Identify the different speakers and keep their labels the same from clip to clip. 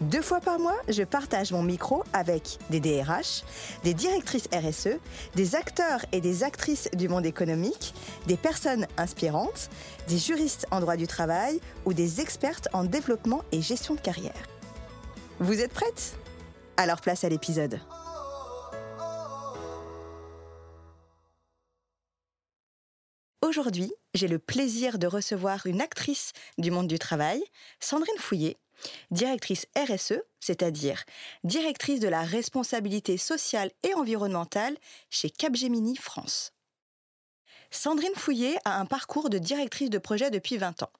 Speaker 1: Deux fois par mois, je partage mon micro avec des DRH, des directrices RSE, des acteurs et des actrices du monde économique, des personnes inspirantes, des juristes en droit du travail ou des expertes en développement et gestion de carrière. Vous êtes prêtes? Alors place à l'épisode. Aujourd'hui, j'ai le plaisir de recevoir une actrice du monde du travail, Sandrine Fouillet, directrice RSE, c'est-à-dire directrice de la responsabilité sociale et environnementale chez Capgemini France. Sandrine Fouillet a un parcours de directrice de projet depuis 20 ans.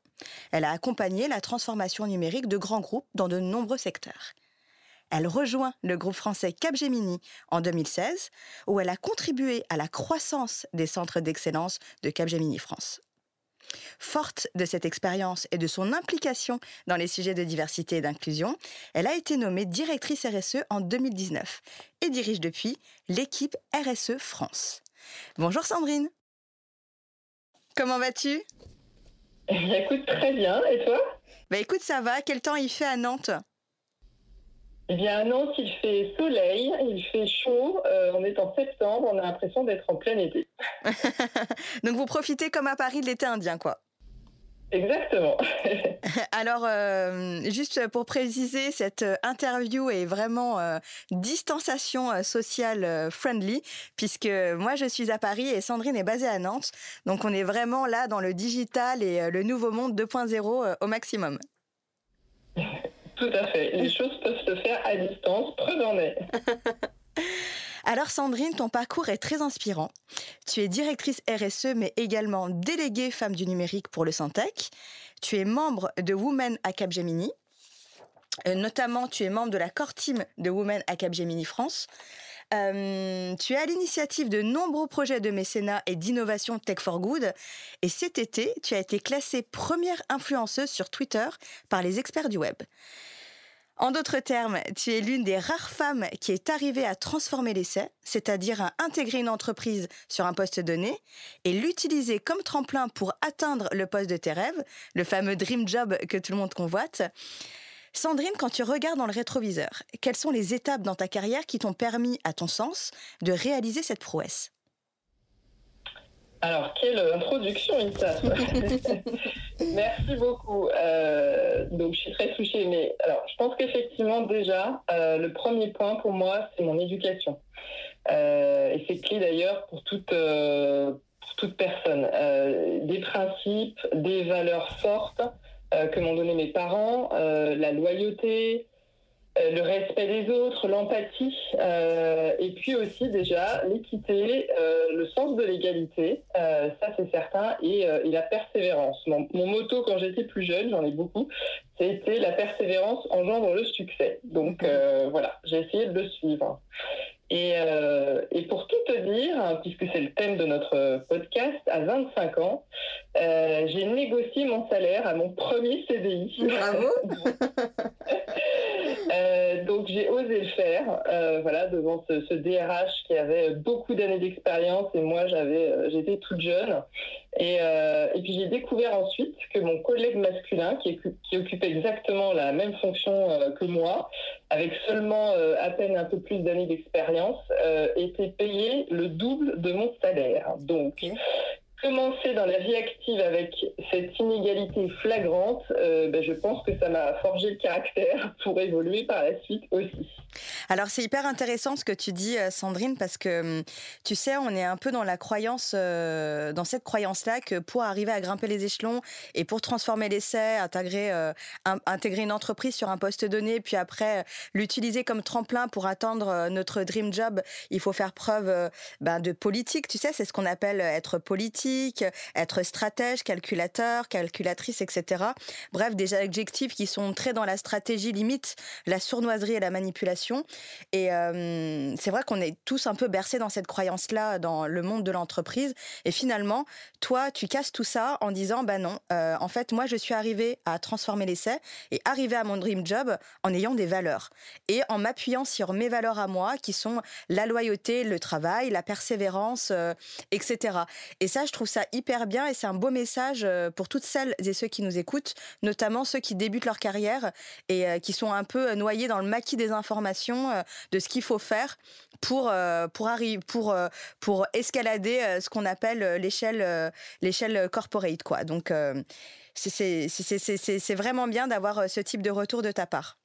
Speaker 1: Elle a accompagné la transformation numérique de grands groupes dans de nombreux secteurs. Elle rejoint le groupe français Capgemini en 2016, où elle a contribué à la croissance des centres d'excellence de Capgemini France. Forte de cette expérience et de son implication dans les sujets de diversité et d'inclusion, elle a été nommée directrice RSE en 2019 et dirige depuis l'équipe RSE France. Bonjour Sandrine. Comment vas-tu?
Speaker 2: Écoute, très bien. Et toi?
Speaker 1: Bah écoute, ça va. Quel temps il fait à Nantes?
Speaker 2: Eh bien, à Nantes, il fait soleil, il fait chaud. Euh, on est en septembre, on a l'impression d'être en plein été.
Speaker 1: Donc, vous profitez comme à Paris de l'été indien, quoi.
Speaker 2: Exactement.
Speaker 1: Alors, euh, juste pour préciser, cette interview est vraiment euh, distanciation sociale friendly, puisque moi je suis à Paris et Sandrine est basée à Nantes. Donc, on est vraiment là dans le digital et le nouveau monde 2.0 au maximum.
Speaker 2: Tout à fait. Les choses peuvent se faire à distance, preuve en.
Speaker 1: Alors Sandrine, ton parcours est très inspirant. Tu es directrice RSE, mais également déléguée femme du numérique pour le Syntec. Tu es membre de Women à Capgemini. Euh, notamment, tu es membre de la core team de Women à Capgemini France. Euh, tu es à l'initiative de nombreux projets de mécénat et d'innovation Tech for Good. Et cet été, tu as été classée première influenceuse sur Twitter par les experts du web. En d'autres termes, tu es l'une des rares femmes qui est arrivée à transformer l'essai, c'est-à-dire à intégrer une entreprise sur un poste donné et l'utiliser comme tremplin pour atteindre le poste de tes rêves, le fameux dream job que tout le monde convoite. Sandrine, quand tu regardes dans le rétroviseur, quelles sont les étapes dans ta carrière qui t'ont permis, à ton sens, de réaliser cette prouesse?
Speaker 2: Alors, quelle introduction, Issa Merci beaucoup. Euh, donc, je suis très touchée. Mais alors, je pense qu'effectivement, déjà, euh, le premier point pour moi, c'est mon éducation. Euh, et c'est clé d'ailleurs pour toute, pour toute personne. des principes, des valeurs fortes que m'ont donné mes parents, la loyauté, euh, le respect des autres, l'empathie, euh, et puis aussi déjà l'équité, euh, le sens de l'égalité, ça c'est certain, et, la persévérance. Mon, mon moto quand j'étais plus jeune, j'en ai beaucoup, c'était la persévérance engendre le succès. Donc voilà, j'ai essayé de le suivre. Et, et, pour tout te dire, puisque c'est le thème de notre podcast, à 25 ans, j'ai négocié mon salaire à mon premier CDI.
Speaker 1: Bravo
Speaker 2: donc j'ai osé le faire, voilà, devant ce, DRH qui avait beaucoup d'années d'expérience et moi j'avais, j'étais toute jeune. Et, et puis j'ai découvert ensuite que mon collègue masculin, qui, qui occupait exactement la même fonction que moi, avec seulement à peine un peu plus d'années d'expérience, était payé le double de mon salaire. Donc, commencer dans la vie active avec cette inégalité flagrante, euh, ben, je pense que ça m'a forgé le caractère pour évoluer par la suite aussi.
Speaker 1: Alors c'est hyper intéressant ce que tu dis, euh, Sandrine, parce que hum, tu sais, on est un peu dans la croyance, euh, dans cette croyance-là, que pour arriver à grimper les échelons et pour transformer l'essai, intégrer, intégrer une entreprise sur un poste donné, puis après l'utiliser comme tremplin pour atteindre notre dream job, il faut faire preuve ben, de politique. Tu sais, c'est ce qu'on appelle être politique être stratège, calculateur, calculatrice, etc. Bref, des adjectifs qui sont très dans la stratégie limite, la sournoiserie et la manipulation. Et euh, c'est vrai qu'on est tous un peu bercés dans cette croyance-là dans le monde de l'entreprise. Et finalement, toi, tu casses tout ça en disant, bah non, euh, en fait, moi, je suis arrivé à transformer l'essai et arriver à mon dream job en ayant des valeurs et en m'appuyant sur mes valeurs à moi, qui sont la loyauté, le travail, la persévérance, euh, etc. Et ça, je trouve ça hyper bien et c'est un beau message euh, pour toutes celles et ceux qui nous écoutent, notamment ceux qui débutent leur carrière et euh, qui sont un peu noyés dans le maquis des informations euh, de ce qu'il faut faire pour pour pour pour escalader ce qu'on appelle l'échelle l'échelle corporate quoi. Donc c'est vraiment bien d'avoir ce type de retour de ta part.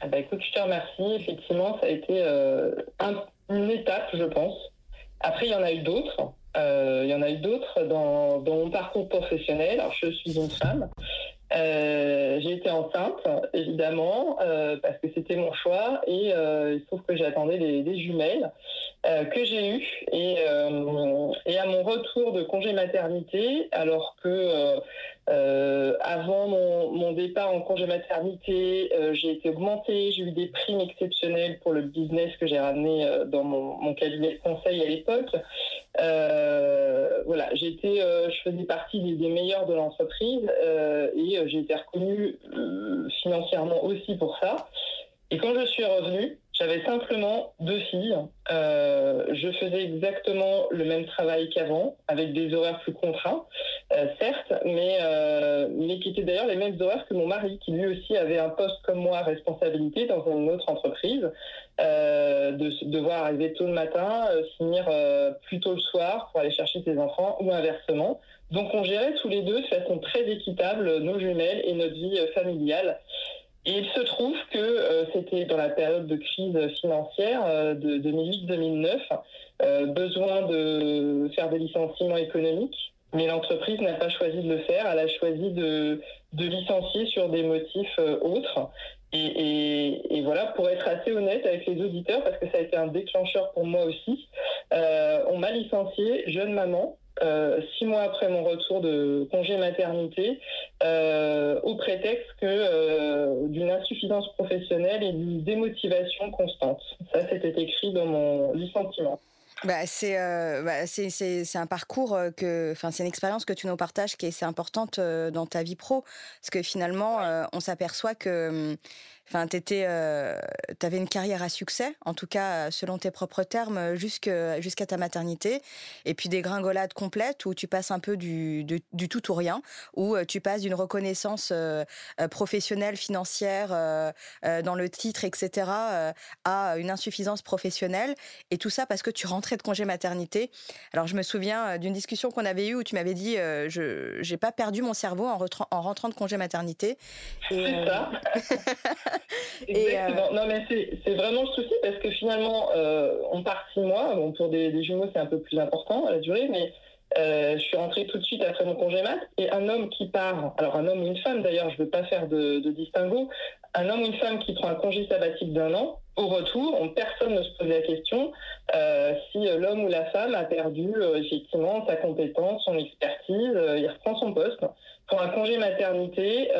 Speaker 2: Ah bah écoute, je te remercie. Effectivement, ça a été une étape, je pense. Après, il y en a eu d'autres. Euh, il y en a eu d'autres dans, mon parcours professionnel. Alors, je suis une femme. Euh, j'ai été enceinte, évidemment, euh, parce que c'était mon choix. Et il se trouve que j'attendais des, jumelles que j'ai eues. Et, et, à mon retour de congé maternité, alors que avant mon, départ en congé maternité, j'ai été augmentée, j'ai eu des primes exceptionnelles pour le business que j'ai ramené dans mon, cabinet de conseil à l'époque. Euh, voilà, j'étais, euh, je faisais partie des, meilleurs de l'entreprise euh, et j'ai été reconnue financièrement aussi pour ça. Et quand je suis revenue, j'avais simplement deux filles. je faisais exactement le même travail qu'avant, avec des horaires plus contraints, certes, mais, mais qui étaient d'ailleurs les mêmes horaires que mon mari, qui lui aussi avait un poste comme moi à responsabilité dans une autre entreprise. Euh, de devoir arriver tôt le matin, euh, finir euh, plus tôt le soir pour aller chercher ses enfants ou inversement. Donc on gérait tous les deux de façon très équitable nos jumelles et notre vie familiale. Et il se trouve que c'était dans la période de crise financière de 2008-2009, besoin de faire des licenciements économiques, mais l'entreprise n'a pas choisi de le faire, elle a choisi de, licencier sur des motifs autres. Et, voilà, pour être assez honnête avec les auditeurs, parce que ça a été un déclencheur pour moi aussi, euh, on m'a licencié jeune maman. Euh, six mois après mon retour de congé maternité, euh, au prétexte que d'une insuffisance professionnelle et d'une démotivation constante. Ça, c'était écrit dans mon licenciement.
Speaker 1: Bah, c'est bah, c'est un parcours que, enfin, c'est une expérience que tu nous partages qui est assez importante dans ta vie pro, parce que finalement, on s'aperçoit que hum, Enfin, tu euh, avais une carrière à succès, en tout cas selon tes propres termes, jusqu'à ta maternité. Et puis des gringolades complètes où tu passes un peu du, du tout ou rien, où euh, tu passes d'une reconnaissance euh, professionnelle, financière, dans le titre, etc., à une insuffisance professionnelle. Et tout ça parce que tu rentrais de congé maternité. Alors je me souviens d'une discussion qu'on avait eue où tu m'avais dit je n'ai pas perdu mon cerveau en, en rentrant de congé maternité.
Speaker 2: C'est ça. Exactement. Euh, non, mais c'est vraiment le souci parce que finalement, euh, on part six mois. Bon, pour des, jumeaux, c'est un peu plus important à la durée, mais euh, je suis rentrée tout de suite après mon congé mat. Et un homme qui part, alors un homme ou une femme d'ailleurs, je ne veux pas faire de, distinguo, un homme ou une femme qui prend un congé sabbatique d'un an, au retour, personne ne se pose la question si l'homme ou la femme a perdu effectivement sa compétence, son expertise, il reprend son poste. Pour un congé maternité,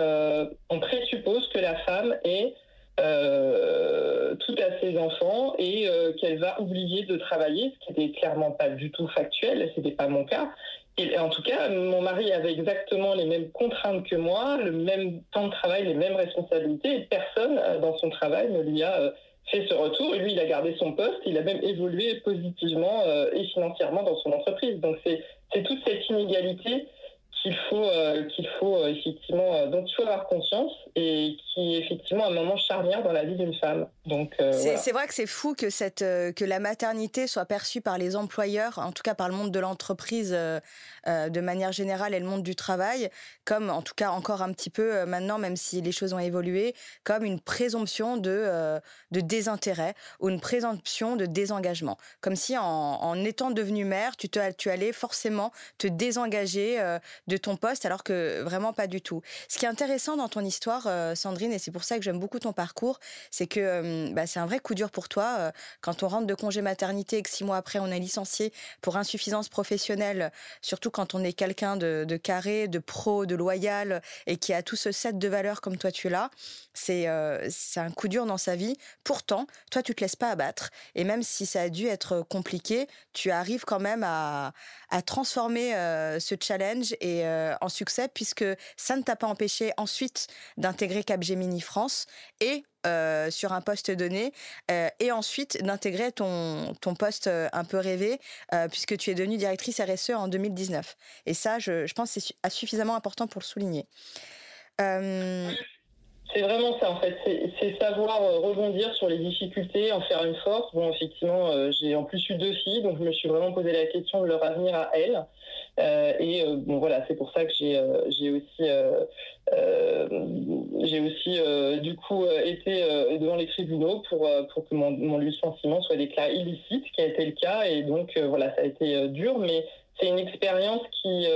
Speaker 2: on présuppose que la femme est euh, tout à ses enfants et euh, qu'elle va oublier de travailler, ce qui n'était clairement pas du tout factuel, ce n'était pas mon cas. et en tout cas, mon mari avait exactement les mêmes contraintes que moi, le même temps de travail, les mêmes responsabilités, et personne dans son travail ne lui a fait ce retour. Et lui, il a gardé son poste, il a même évolué positivement et financièrement dans son entreprise. Donc c'est toute cette inégalité qu'il faut, euh, qu'il faut euh, effectivement, euh, dont il faut avoir conscience et qui est effectivement un moment charnière dans la vie d'une femme.
Speaker 1: Donc c'est vrai que c'est fou que cette que la maternité soit perçue par les employeurs, en tout cas par le monde de l'entreprise de manière générale et le monde du travail, comme en tout cas encore un petit peu maintenant, même si les choses ont évolué, comme une présomption de de désintérêt ou une présomption de désengagement, comme si en, en étant devenue mère, tu te, tu allais forcément te désengager de ton poste, alors que vraiment pas du tout. Ce qui est intéressant dans ton histoire, euh, Sandrine, et c'est pour ça que j'aime beaucoup ton parcours, c'est que euh, bah, c'est un vrai coup dur pour toi. Euh, quand on rentre de congé maternité et que six mois après on est licencié pour insuffisance professionnelle, surtout quand on est quelqu'un de, carré, de pro, de loyal et qui a tout ce set de valeurs comme toi tu l'as, c'est un coup dur dans sa vie. Pourtant, toi tu te laisses pas abattre et même si ça a dû être compliqué, tu arrives quand même à, à transformer ce challenge et en succès puisque ça ne t'a pas empêché ensuite d'intégrer Capgemini France et euh, sur un poste donné euh, et ensuite d'intégrer ton, ton poste un peu rêvé puisque tu es devenue directrice RSE en 2019. Et ça, je, je pense que c'est suffisamment important pour le souligner.
Speaker 2: C'est vraiment ça en fait, c'est savoir rebondir sur les difficultés, en faire une force. Bon, effectivement, j'ai en plus eu deux filles, donc je me suis vraiment posé la question de leur avenir à elles. Euh, et euh, bon voilà, c'est pour ça que j'ai euh, aussi aussi du coup été devant les tribunaux pour que mon, mon licenciement soit déclaré illicite, ce qui a été le cas. Et donc voilà, ça a été dur, mais c'est une expérience qui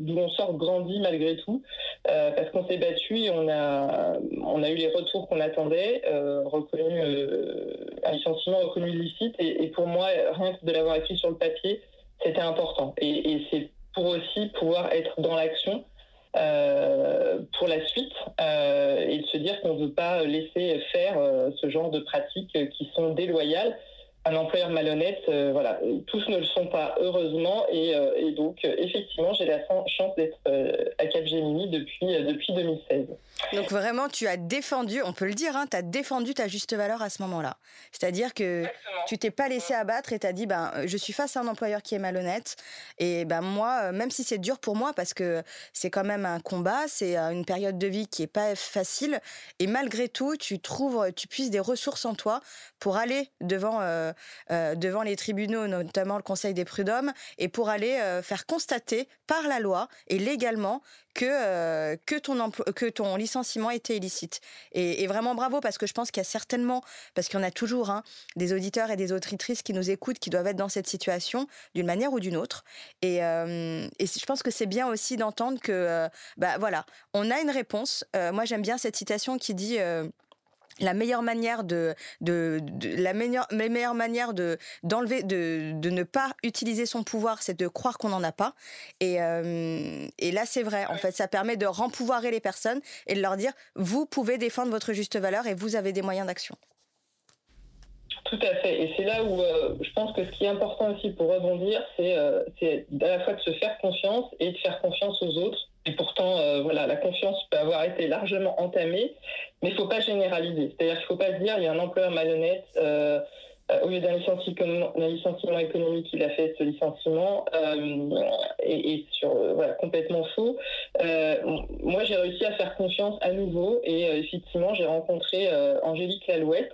Speaker 2: d'où on sort grandi malgré tout parce qu'on s'est battu et on a on a eu les retours qu'on attendait reconnu un licenciement reconnu illicite et, et, pour moi rien que de l'avoir écrit sur le papier c'était important. Et, c'est pour aussi pouvoir être dans l'action euh, pour la suite euh, et de se dire qu'on ne veut pas laisser faire euh, ce genre de pratiques qui sont déloyales un employeur malhonnête, euh, voilà, tous ne le sont pas heureusement. Et, euh, donc euh, effectivement j'ai la chance d'être à Capgemini depuis depuis 2016.
Speaker 1: Donc vraiment tu as défendu, on peut le dire, hein, tu as défendu ta juste valeur à ce moment-là. C'est-à-dire que tu t'es pas laissé abattre et tu as dit ben je suis face à un employeur qui est malhonnête. Et ben moi même si c'est dur pour moi parce que c'est quand même un combat, c'est une période de vie qui est pas facile. Et malgré tout tu trouves tu puisses des ressources en toi pour aller devant devant les tribunaux, notamment le Conseil des prud'hommes, et pour aller euh, faire constater par la loi et légalement que euh, que ton que ton licenciement était illicite. Et, vraiment bravo parce que je pense qu'il y a certainement parce qu'il y a toujours hein, des auditeurs et des auditrices qui nous écoutent qui doivent être dans cette situation d'une manière ou d'une autre. Et, je pense que c'est bien aussi d'entendre que bah voilà, on a une réponse. moi j'aime bien cette citation qui dit la meilleure manière de, de, la meilleure, meilleure manière de d'enlever de, de ne pas utiliser son pouvoir c'est de croire qu'on n'en a pas. Et, euh, et là c'est vrai en fait ça permet de rempouvoirer les personnes et de leur dire vous pouvez défendre votre juste valeur et vous avez des moyens d'action.
Speaker 2: Tout à fait. Et c'est là où euh, je pense que ce qui est important aussi pour rebondir, c'est euh, à la fois de se faire confiance et de faire confiance aux autres et pourtant, euh, voilà, la confiance peut avoir été largement entamée, mais il ne faut pas généraliser. C'est-à-dire qu'il ne faut pas se dire il y a un employeur malhonnête. Euh, euh, au lieu d'un licenciement, économique, il a fait ce licenciement et, sur voilà, complètement faux. moi, j'ai réussi à faire confiance à nouveau et effectivement, j'ai rencontré Angélique Lalouette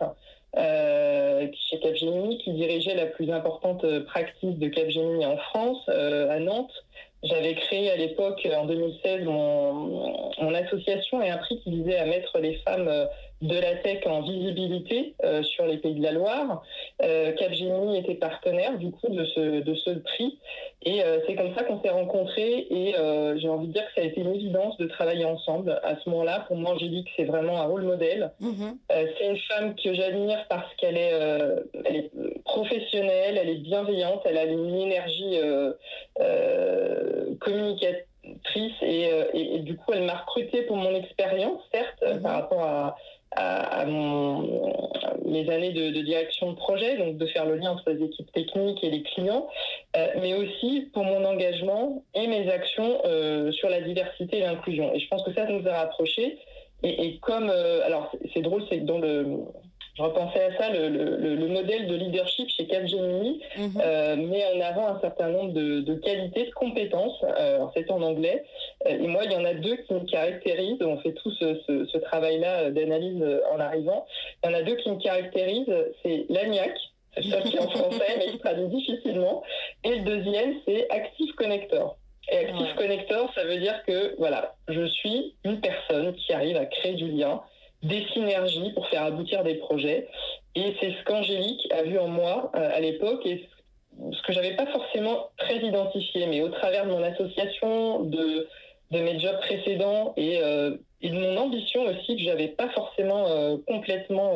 Speaker 2: chez Capgemini qui dirigeait la plus importante practice de Capgemini en France à Nantes j'avais créé à l'époque, en 2016, mon, mon, association et un prix qui visait à mettre les femmes euh, de la tech en visibilité euh, sur les pays de la Loire. Euh, Capgemini était partenaire du coup de ce, de ce prix et euh, c'est comme ça qu'on s'est rencontrés et euh, j'ai envie de dire que ça a été une évidence de travailler ensemble à ce moment-là. Pour moi, Angélique, c'est vraiment un rôle modèle. Mm-hmm. c'est une femme que j'admire parce qu'elle est, elle est professionnelle, elle est bienveillante, elle a une énergie communicatrice et, et, du coup, elle m'a recrutée pour mon expérience, certes, mm-hmm. par rapport à à, mes années de, direction de projet, donc de faire le lien entre les équipes techniques et les clients, euh, mais aussi pour mon engagement et mes actions euh, sur la diversité et l'inclusion. Et je pense que ça nous a rapprochés. Et, comme, alors c'est drôle, c'est dans le je repensais à ça, le, modèle de leadership chez Capgemini euh, met en avant un certain nombre de, qualités, de compétences, euh, c'est en anglais, euh, et moi il y en a deux qui me caractérisent, on fait tout ce, travail-là d'analyse en arrivant, il y en a deux qui me caractérisent, c'est l'ANIAC, c'est ça qui est en français, mais il traduit difficilement, et le deuxième c'est Active Connector. Et Active Connector, ça veut dire que voilà, je suis une personne qui arrive à créer du lien, des synergies pour faire aboutir des projets. Et c'est ce qu'Angélique a vu en moi euh, à l'époque et ce que j'avais pas forcément très identifié, mais au travers de mon association, de, de mes jobs précédents et, euh, et de mon ambition aussi que j'avais pas forcément euh, complètement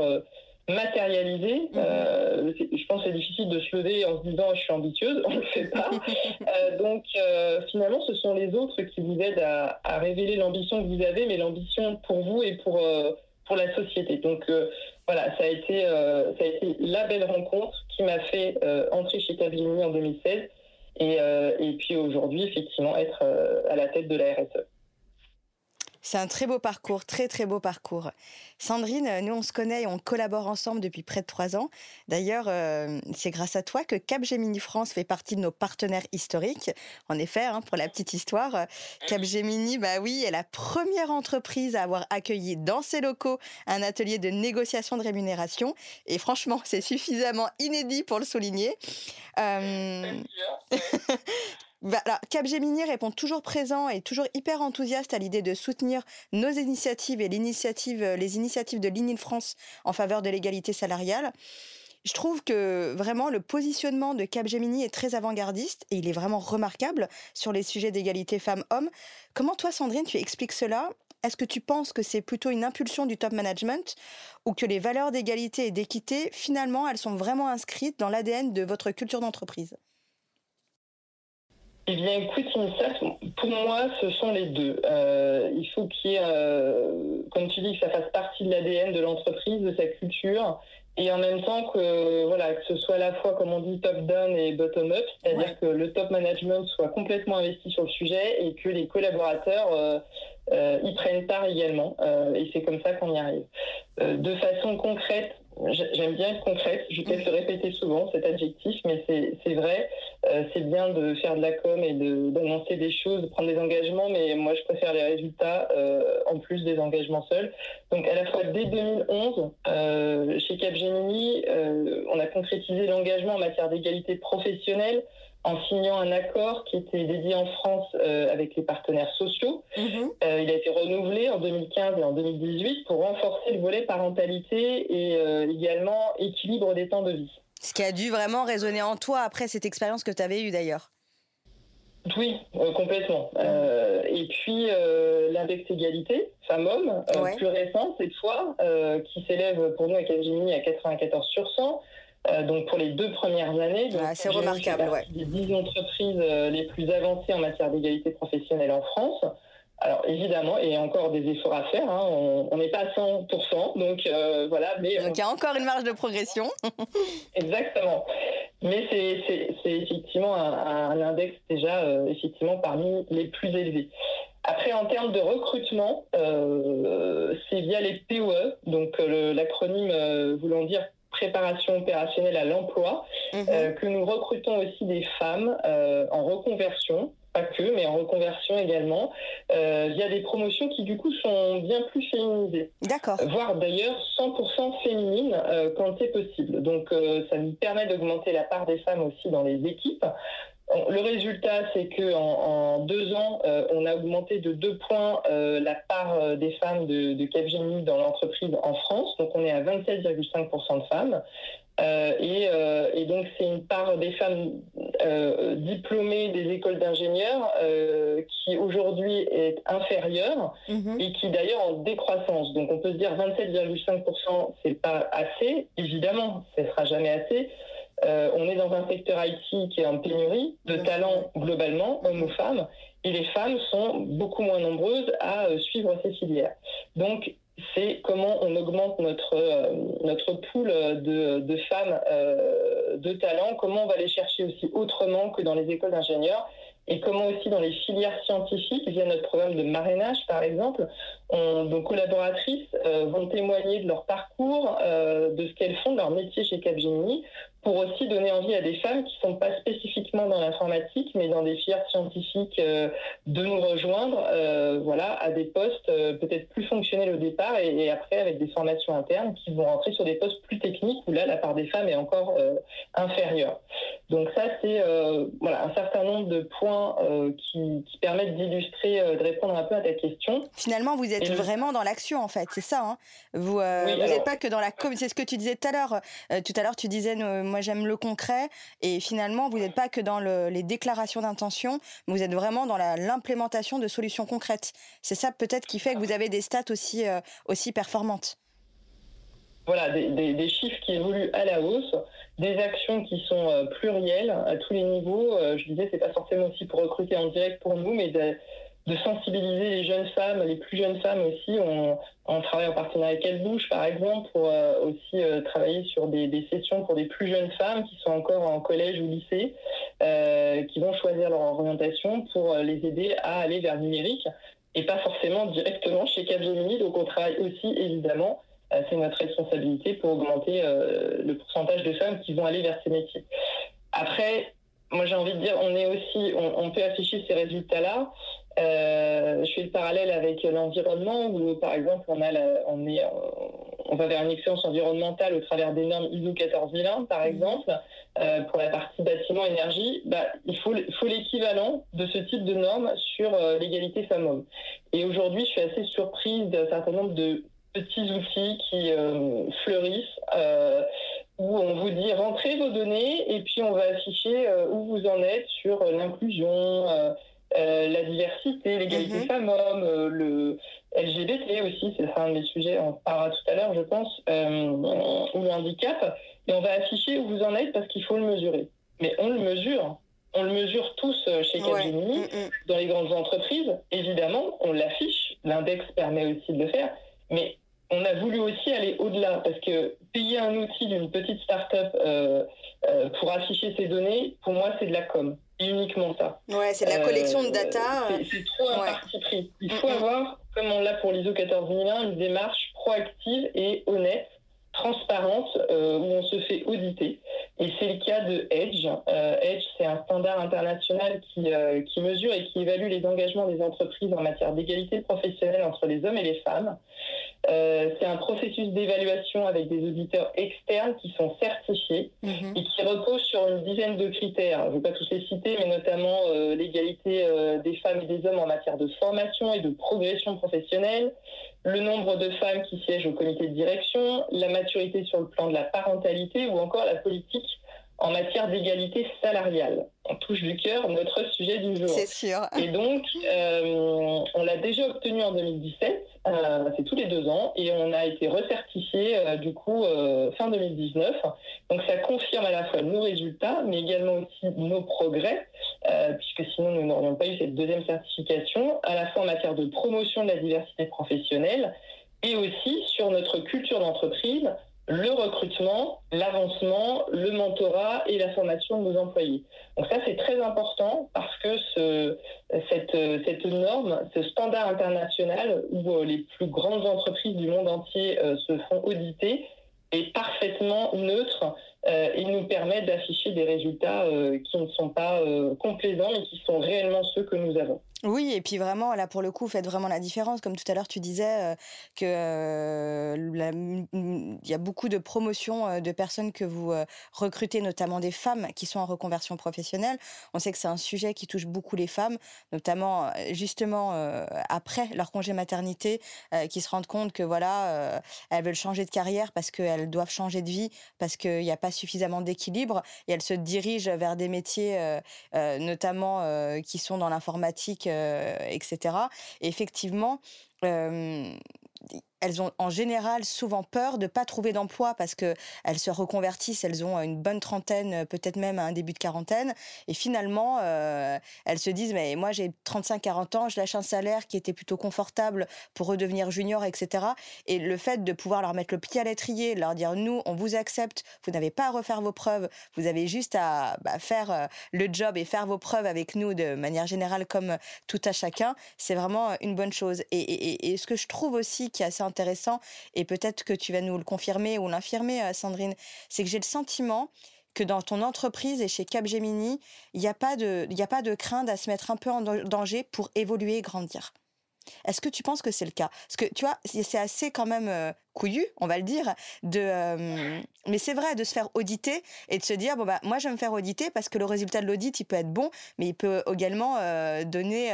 Speaker 2: matérialisé. Mhm. je pense que c'est difficile de se lever en se disant je suis ambitieuse, on ne le fait pas. donc finalement, ce sont les autres qui vous aident à, à révéler l'ambition que vous avez, mais l'ambition pour vous et pour pour la société. Donc euh, voilà, ça a, été, euh, ça a été la belle rencontre qui m'a fait euh, entrer chez Capgemini en 2016 et, et puis aujourd'hui, effectivement, être à la tête de la RSE.
Speaker 1: C'est un très beau parcours, très très beau parcours. Sandrine, nous on se connaît et on collabore ensemble depuis près de trois ans. D'ailleurs, euh, c'est grâce à toi que Capgemini France fait partie de nos partenaires historiques. En effet, hein, pour la petite histoire, Capgemini, bah oui, est la première entreprise à avoir accueilli dans ses locaux un atelier de négociation de rémunération. Et franchement, c'est suffisamment inédit pour le souligner. Euh... Bah, Capgemini répond toujours présent et toujours hyper enthousiaste à l'idée de soutenir nos initiatives et euh, les initiatives de Ligne France en faveur de l'égalité salariale. Je trouve que vraiment le positionnement de Capgemini est très avant-gardiste et il est vraiment remarquable sur les sujets d'égalité femmes-hommes. Comment toi, Sandrine, tu expliques cela? Est-ce que tu penses que c'est plutôt une impulsion du top management ou que les valeurs d'égalité et d'équité, finalement, elles sont vraiment inscrites dans l'ADN de votre culture d'entreprise?
Speaker 2: Eh bien, écoute, pour moi, ce sont les deux. Euh, il faut qu'il y ait, euh, comme tu dis, que ça fasse partie de l'ADN de l'entreprise, de sa culture, et en même temps que, voilà, que ce soit à la fois, comme on dit, top-down et bottom-up, c'est-à-dire que le top management soit complètement investi sur le sujet et que les collaborateurs euh, y prennent part également. et c'est comme ça qu'on y arrive. de façon concrète, J'aime bien être concrète, je vais le répéter souvent cet adjectif, mais c'est vrai, euh, c'est bien de faire de la com et d'annoncer des choses, de prendre des engagements, mais moi je préfère les résultats euh, en plus des engagements seuls. Donc à la fois dès 2011, euh, chez Capgemini, on a concrétisé l'engagement en matière d'égalité professionnelle, en signant un accord qui était dédié en France euh, avec les partenaires sociaux. Mhm. Euh, il a été renouvelé en 2015 et en 2018 pour renforcer le volet parentalité et euh, également équilibre des temps de vie.
Speaker 1: Ce qui a dû vraiment résonner en toi après cette expérience que tu avais eue d'ailleurs.
Speaker 2: Oui, complètement. et puis l'index égalité, femmes-hommes, plus récent cette fois, qui s'élève pour nous à Capgemini à 94 sur 100. Euh, donc pour les deux premières années.
Speaker 1: Ah, c'est remarquable, ouais.
Speaker 2: Les dix entreprises euh, les plus avancées en matière d'égalité professionnelle en France. Alors évidemment, et encore des efforts à faire. Hein. on n'est pas à 100%, donc euh, voilà.
Speaker 1: Mais donc il y a encore une marge de progression.
Speaker 2: Exactement. Mais c'est effectivement un, index déjà effectivement parmi les plus élevés. Après, en termes de recrutement, c'est via les POE, donc l'acronyme voulant dire préparation opérationnelle à l'emploi, mhm. euh, que nous recrutons aussi des femmes euh, en reconversion, pas que, mais en reconversion également, euh, via des promotions qui du coup sont bien plus féminisées.
Speaker 1: D'accord.
Speaker 2: Voire d'ailleurs 100% féminines quand c'est possible. Donc ça nous permet d'augmenter la part des femmes aussi dans les équipes. Le résultat, c'est que en, deux ans, euh, on a augmenté de deux points euh, la part euh, des femmes de, de Capgemini dans l'entreprise en France. Donc, on est à 27,5% de femmes. Et, donc, c'est une part des femmes diplômées des écoles d'ingénieurs qui aujourd'hui est inférieure mhm. et qui d'ailleurs en décroissance. Donc, on peut se dire 27,5%, c'est pas assez. Évidemment, ce sera jamais assez. Euh, on est dans un secteur IT qui est en pénurie de talents globalement, hommes ou femmes, et les femmes sont beaucoup moins nombreuses à euh, suivre ces filières. Donc, c'est comment on augmente notre, notre pool de, de femmes de talent, comment on va les chercher aussi autrement que dans les écoles d'ingénieurs et comment aussi dans les filières scientifiques, via notre programme de marrainage par exemple, nos collaboratrices vont témoigner de leur parcours, de ce qu'elles font, de leur métier chez Capgemini, pour aussi donner envie à des femmes qui ne sont pas spécifiquement dans l'informatique, mais dans des filières scientifiques, euh, de nous rejoindre euh, voilà, à des postes euh, peut-être plus fonctionnels au départ et, après avec des formations internes qui vont rentrer sur des postes plus techniques où là, la part des femmes est encore inférieure. Donc ça, c'est voilà, un certain nombre de points qui, permettent d'illustrer, de répondre un peu à ta question.
Speaker 1: Finalement, vous êtes vraiment dans l'action, en fait, c'est ça. Hein vous n'êtes pas que dans la. C'est ce que tu disais tout à l'heure. tout à l'heure, tu disais moi j'aime le concret et finalement vous n'êtes pas que dans les déclarations d'intention, vous êtes vraiment dans l'implémentation de solutions concrètes. C'est ça peut-être qui fait que vous avez des stats aussi, euh, aussi performantes.
Speaker 2: Voilà, des, chiffres qui évoluent à la hausse, des actions qui sont euh, plurielles à tous les niveaux. Euh, je disais, c'est pas forcément aussi pour recruter en direct pour nous, mais de sensibiliser les jeunes femmes, les plus jeunes femmes aussi. Travaille en partenariat avec Elle par exemple, pour euh, aussi euh, travailler sur des, sessions pour des plus jeunes femmes qui sont encore en collège ou lycée, euh, qui vont choisir leur orientation pour les aider à aller vers le numérique et pas forcément directement chez Capgemini. Donc on travaille aussi, évidemment, c'est notre responsabilité pour augmenter le pourcentage de femmes qui vont aller vers ces métiers. Après, moi j'ai envie de dire, on est aussi, on peut afficher ces résultats-là, euh, je fais le parallèle avec l'environnement où, par exemple, on, a on, est, on va vers une excellence environnementale au travers des normes ISO 14001, par mhm. exemple, euh, pour la partie bâtiment énergie. Bah, il faut, faut l'équivalent de ce type de normes sur euh, l'égalité femmes-hommes. Et aujourd'hui, je suis assez surprise d'un certain nombre de petits outils qui fleurissent où on vous dit rentrez vos données et puis on va afficher où vous en êtes sur l'inclusion, euh, la diversité, l'égalité mhm. femmes-hommes, euh, le LGBT aussi, c'est un des sujets, on parlera tout à l'heure, je pense, euh, ou le handicap. Et on va afficher où vous en êtes parce qu'il faut le mesurer. Mais on le mesure. On le mesure tous chez Capgemini, mm, mm. dans les grandes entreprises. Évidemment, on l'affiche. L'index permet aussi de le faire. Mais on a voulu aussi aller au-delà parce que payer un outil d'une petite start-up pour afficher ses données, pour moi, c'est de la com uniquement ça.
Speaker 1: Ouais, c'est la collection de data.
Speaker 2: Euh, c'est trop un parti pris. Il faut avoir, comme on l'a pour l'ISO 14001, une démarche proactive et honnête, transparente, euh, où on se fait auditer. Et c'est le cas de Edge. Euh, Edge, c'est un standard international qui, qui mesure et qui évalue les engagements des entreprises en matière d'égalité professionnelle entre les hommes et les femmes. Euh, c'est un processus d'évaluation avec des auditeurs externes qui sont certifiés mhm. et qui reposent sur une dizaine de critères. Je ne vais pas tous les citer, mais notamment euh, l'égalité euh, des femmes et des hommes en matière de formation et de progression professionnelle, le nombre de femmes qui siègent au comité de direction, la maturité sur le plan de la parentalité ou encore la politique en matière d'égalité salariale. On touche du cœur notre sujet du jour.
Speaker 1: C'est sûr.
Speaker 2: Et donc, euh, on l'a déjà obtenu en 2017, euh, c'est tous les deux ans, et on a été recertifié euh, du coup fin 2019. Donc ça confirme à la fois nos résultats, mais également aussi nos progrès, puisque sinon nous n'aurions pas eu cette deuxième certification, à la fois en matière de promotion de la diversité professionnelle, et aussi sur notre culture d'entreprise, le recrutement, l'avancement, le mentorat et la formation de nos employés. Donc ça, c'est très important parce que ce, cette, cette, norme, ce standard international où euh, les plus grandes entreprises du monde entier euh, se font auditer est parfaitement neutre euh, et nous permet d'afficher des résultats qui ne sont pas complaisants mais qui sont réellement ceux que nous avons.
Speaker 1: Oui, et puis vraiment, là, pour le coup, faites vraiment la différence. Comme tout à l'heure, tu disais qu'il que il y a beaucoup de promotions de personnes que vous recrutez, notamment des femmes qui sont en reconversion professionnelle. On sait que c'est un sujet qui touche beaucoup les femmes, notamment justement après leur congé maternité, qui se rendent compte que voilà, elles veulent changer de carrière parce qu'elles doivent changer de vie, parce qu'il n'y a pas suffisamment d'équilibre, et elles se dirigent vers des métiers, notamment qui sont dans l'informatique euh, etc. Et effectivement, elles ont en général souvent peur de pas trouver d'emploi parce que elles se reconvertissent, elles ont une bonne trentaine, peut-être même un début de quarantaine, et finalement euh, elles se disent mais moi j'ai 35-40 ans, je lâche un salaire qui était plutôt confortable pour redevenir junior, etc. Et le fait de pouvoir leur mettre le pied à l'étrier, leur dire nous on vous accepte, vous n'avez pas à refaire vos preuves, vous avez juste à bah, faire euh, le job et faire vos preuves avec nous de manière générale comme tout à chacun, c'est vraiment une bonne chose. Et, et, ce que je trouve aussi qui est assez intéressant, et peut-être que tu vas nous le confirmer ou l'infirmer, euh, Sandrine, c'est que j'ai le sentiment que dans ton entreprise et chez Capgemini, il n'y a, pas de, a pas de crainte à se mettre un peu en danger pour évoluer et grandir. Est-ce que tu penses que c'est le cas? Parce que tu vois, c'est assez quand même euh, couillu, on va le dire, de, euh, mais c'est vrai de se faire auditer et de se dire bon bah moi je vais me faire auditer parce que le résultat de l'audit il peut être bon, mais il peut également euh, donner,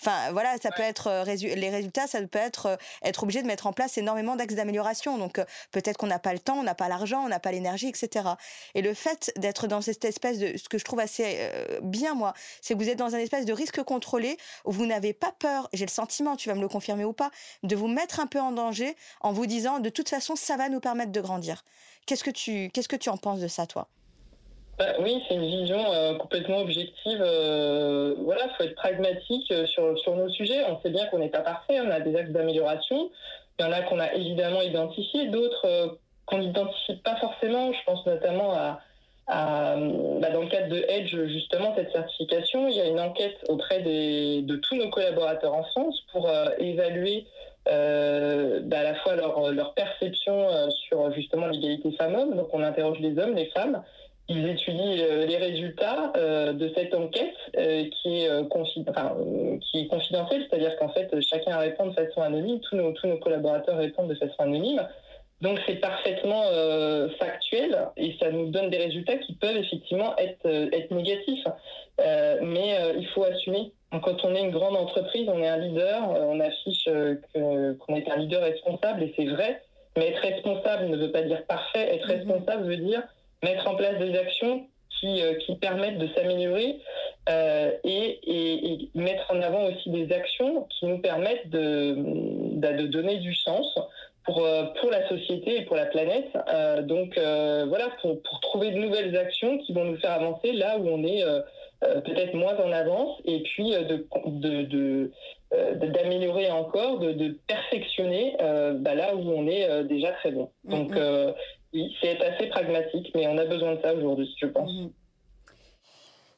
Speaker 1: enfin voilà, ça peut être les résultats, ça peut être être obligé de mettre en place énormément d'axes d'amélioration. Donc peut-être qu'on n'a pas le temps, on n'a pas l'argent, on n'a pas l'énergie, etc. Et le fait d'être dans cette espèce de, ce que je trouve assez bien moi, c'est que vous êtes dans un espèce de risque contrôlé où vous n'avez pas peur. J'ai le sentiment tu vas me le confirmer ou pas, de vous mettre un peu en danger en vous disant de toute façon ça va nous permettre de grandir. Qu'est-ce que tu qu'est-ce que tu en penses de ça toi?
Speaker 2: Bah, oui, c'est une vision euh, complètement objective. Euh, voilà, faut être pragmatique euh, sur, sur nos sujets. On sait bien qu'on n'est pas parfait, on a des axes d'amélioration. Il y en a qu'on a évidemment identifiés, d'autres qu'on n'identifie pas forcément. Je pense notamment à, euh, bah, dans le cadre de Edge, justement, cette certification, il y a une enquête auprès de tous nos collaborateurs en France pour euh, évaluer euh, bah, à la fois leur, leur perception sur justement l'égalité femmes-hommes. Donc on interroge les hommes, les femmes. Ils étudient les résultats de cette enquête qui, est qui est confidentielle, c'est-à-dire qu'en fait chacun répond de façon anonyme, tous nos, tous nos collaborateurs répondent de façon anonyme. Donc c'est parfaitement euh, factuel et ça nous donne des résultats qui peuvent effectivement être, euh, être négatifs. Euh, mais il faut assumer. quand on est une grande entreprise, on est un leader, on affiche qu'on est un leader responsable et c'est vrai. Mais être responsable ne veut pas dire parfait. Être mhm. responsable veut dire mettre en place des actions qui, qui permettent de s'améliorer et, et, mettre en avant aussi des actions qui nous permettent de, bah, de donner du sens pour, euh, pour la société et pour la planète. Euh, donc euh, voilà, pour, pour, trouver de nouvelles actions qui vont nous faire avancer là où on est peut-être moins en avance et puis de, de, d'améliorer encore, de, de perfectionner bah, là où on est déjà très bon. Donc mm-hmm. oui, c'est assez pragmatique, mais on a besoin de ça aujourd'hui, je pense. Mm-hmm.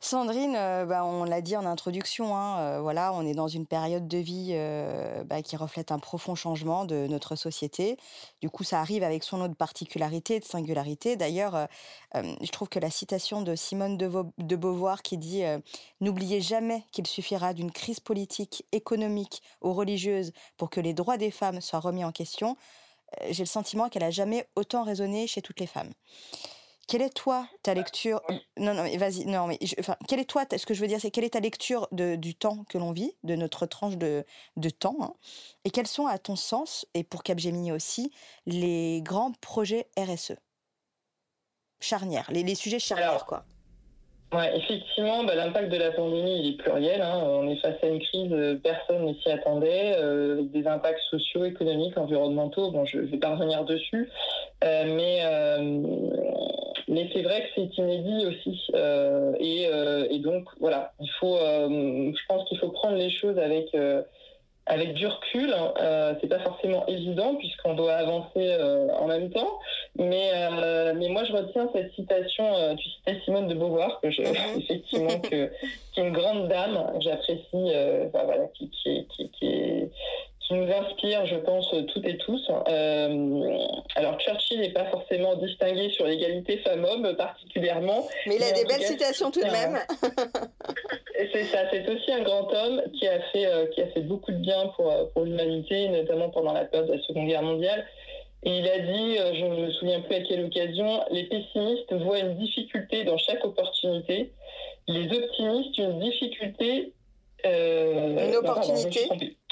Speaker 1: Sandrine, euh, bah, on l'a dit en introduction, hein, euh, voilà, on est dans une période de vie euh, bah, qui reflète un profond changement de notre société. Du coup, ça arrive avec son lot de particularités, de singularités. D'ailleurs, je trouve que la citation de Simone de, Beauvoir qui dit N'oubliez jamais qu'il suffira d'une crise politique, économique ou religieuse pour que les droits des femmes soient remis en question. J'ai le sentiment qu'elle a jamais autant résonné chez toutes les femmes. Quelle est toi ta lecture Non, non, mais vas-y. Non, mais enfin, quelle est toi Ce que je veux dire, c'est quelle est ta lecture de, du temps que l'on vit, de notre tranche de, de temps, hein, et quels sont, à ton sens, et pour Capgemini aussi, les grands projets RSE charnières, les, les sujets charnières, quoi.
Speaker 2: Ouais, effectivement, bah, l'impact de la pandémie il est pluriel. Hein. On est face à une crise, euh, personne ne s'y attendait, euh, des impacts sociaux, économiques, environnementaux. Bon, je vais pas revenir dessus, euh, mais mais c'est vrai que c'est inédit aussi. Et, et, donc voilà, il faut, je pense qu'il faut prendre les choses avec avec du recul, euh, c'est pas forcément évident puisqu'on doit avancer euh, en même temps. Mais, euh, mais moi, je retiens cette citation, euh, tu citais Simone de Beauvoir, que je, mhm. effectivement, que, qui est une grande dame, j'apprécie, voilà, qui, qui, qui, qui est qui nous inspire, je pense, toutes et tous. Euh, alors, Churchill n'est pas forcément distingué sur l'égalité femmes-hommes particulièrement.
Speaker 1: Mais il a des belles citations tout de même.
Speaker 2: c'est ça, c'est aussi un grand homme qui a fait, euh, qui a fait beaucoup de bien pour, euh, pour l'humanité, notamment pendant la période de la Seconde Guerre mondiale. Et il a dit, je ne me souviens plus à quelle occasion, les pessimistes voient une difficulté dans chaque opportunité, les optimistes une difficulté.
Speaker 1: Une opportunité.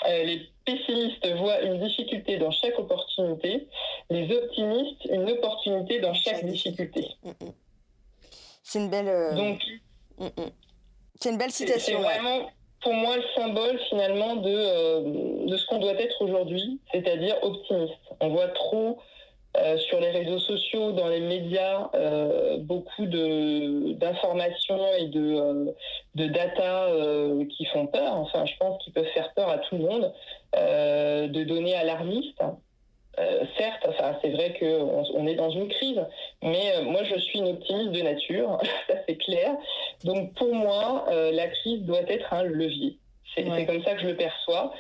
Speaker 2: les pessimistes voient une difficulté dans chaque opportunité, les optimistes une opportunité dans chaque difficulté. Mm, mm.
Speaker 1: C'est une belle. Euh,
Speaker 2: Donc,
Speaker 1: mm, c'est une belle citation.
Speaker 2: C'est vraiment pour moi le symbole finalement de, euh, de ce qu'on doit être aujourd'hui, c'est-à-dire optimiste. On voit trop euh, sur les réseaux sociaux, dans les médias, euh, beaucoup d'informations et de, euh, de data qui font peur. Enfin, je pense qu'ils peuvent faire peur à tout le monde, de données alarmistes. certes, enfin, c'est vrai qu'on on est dans une crise, mais moi je suis une optimiste de nature, ça c'est clair. Donc pour moi, la crise doit être un levier. C'est comme ça que je le perçois.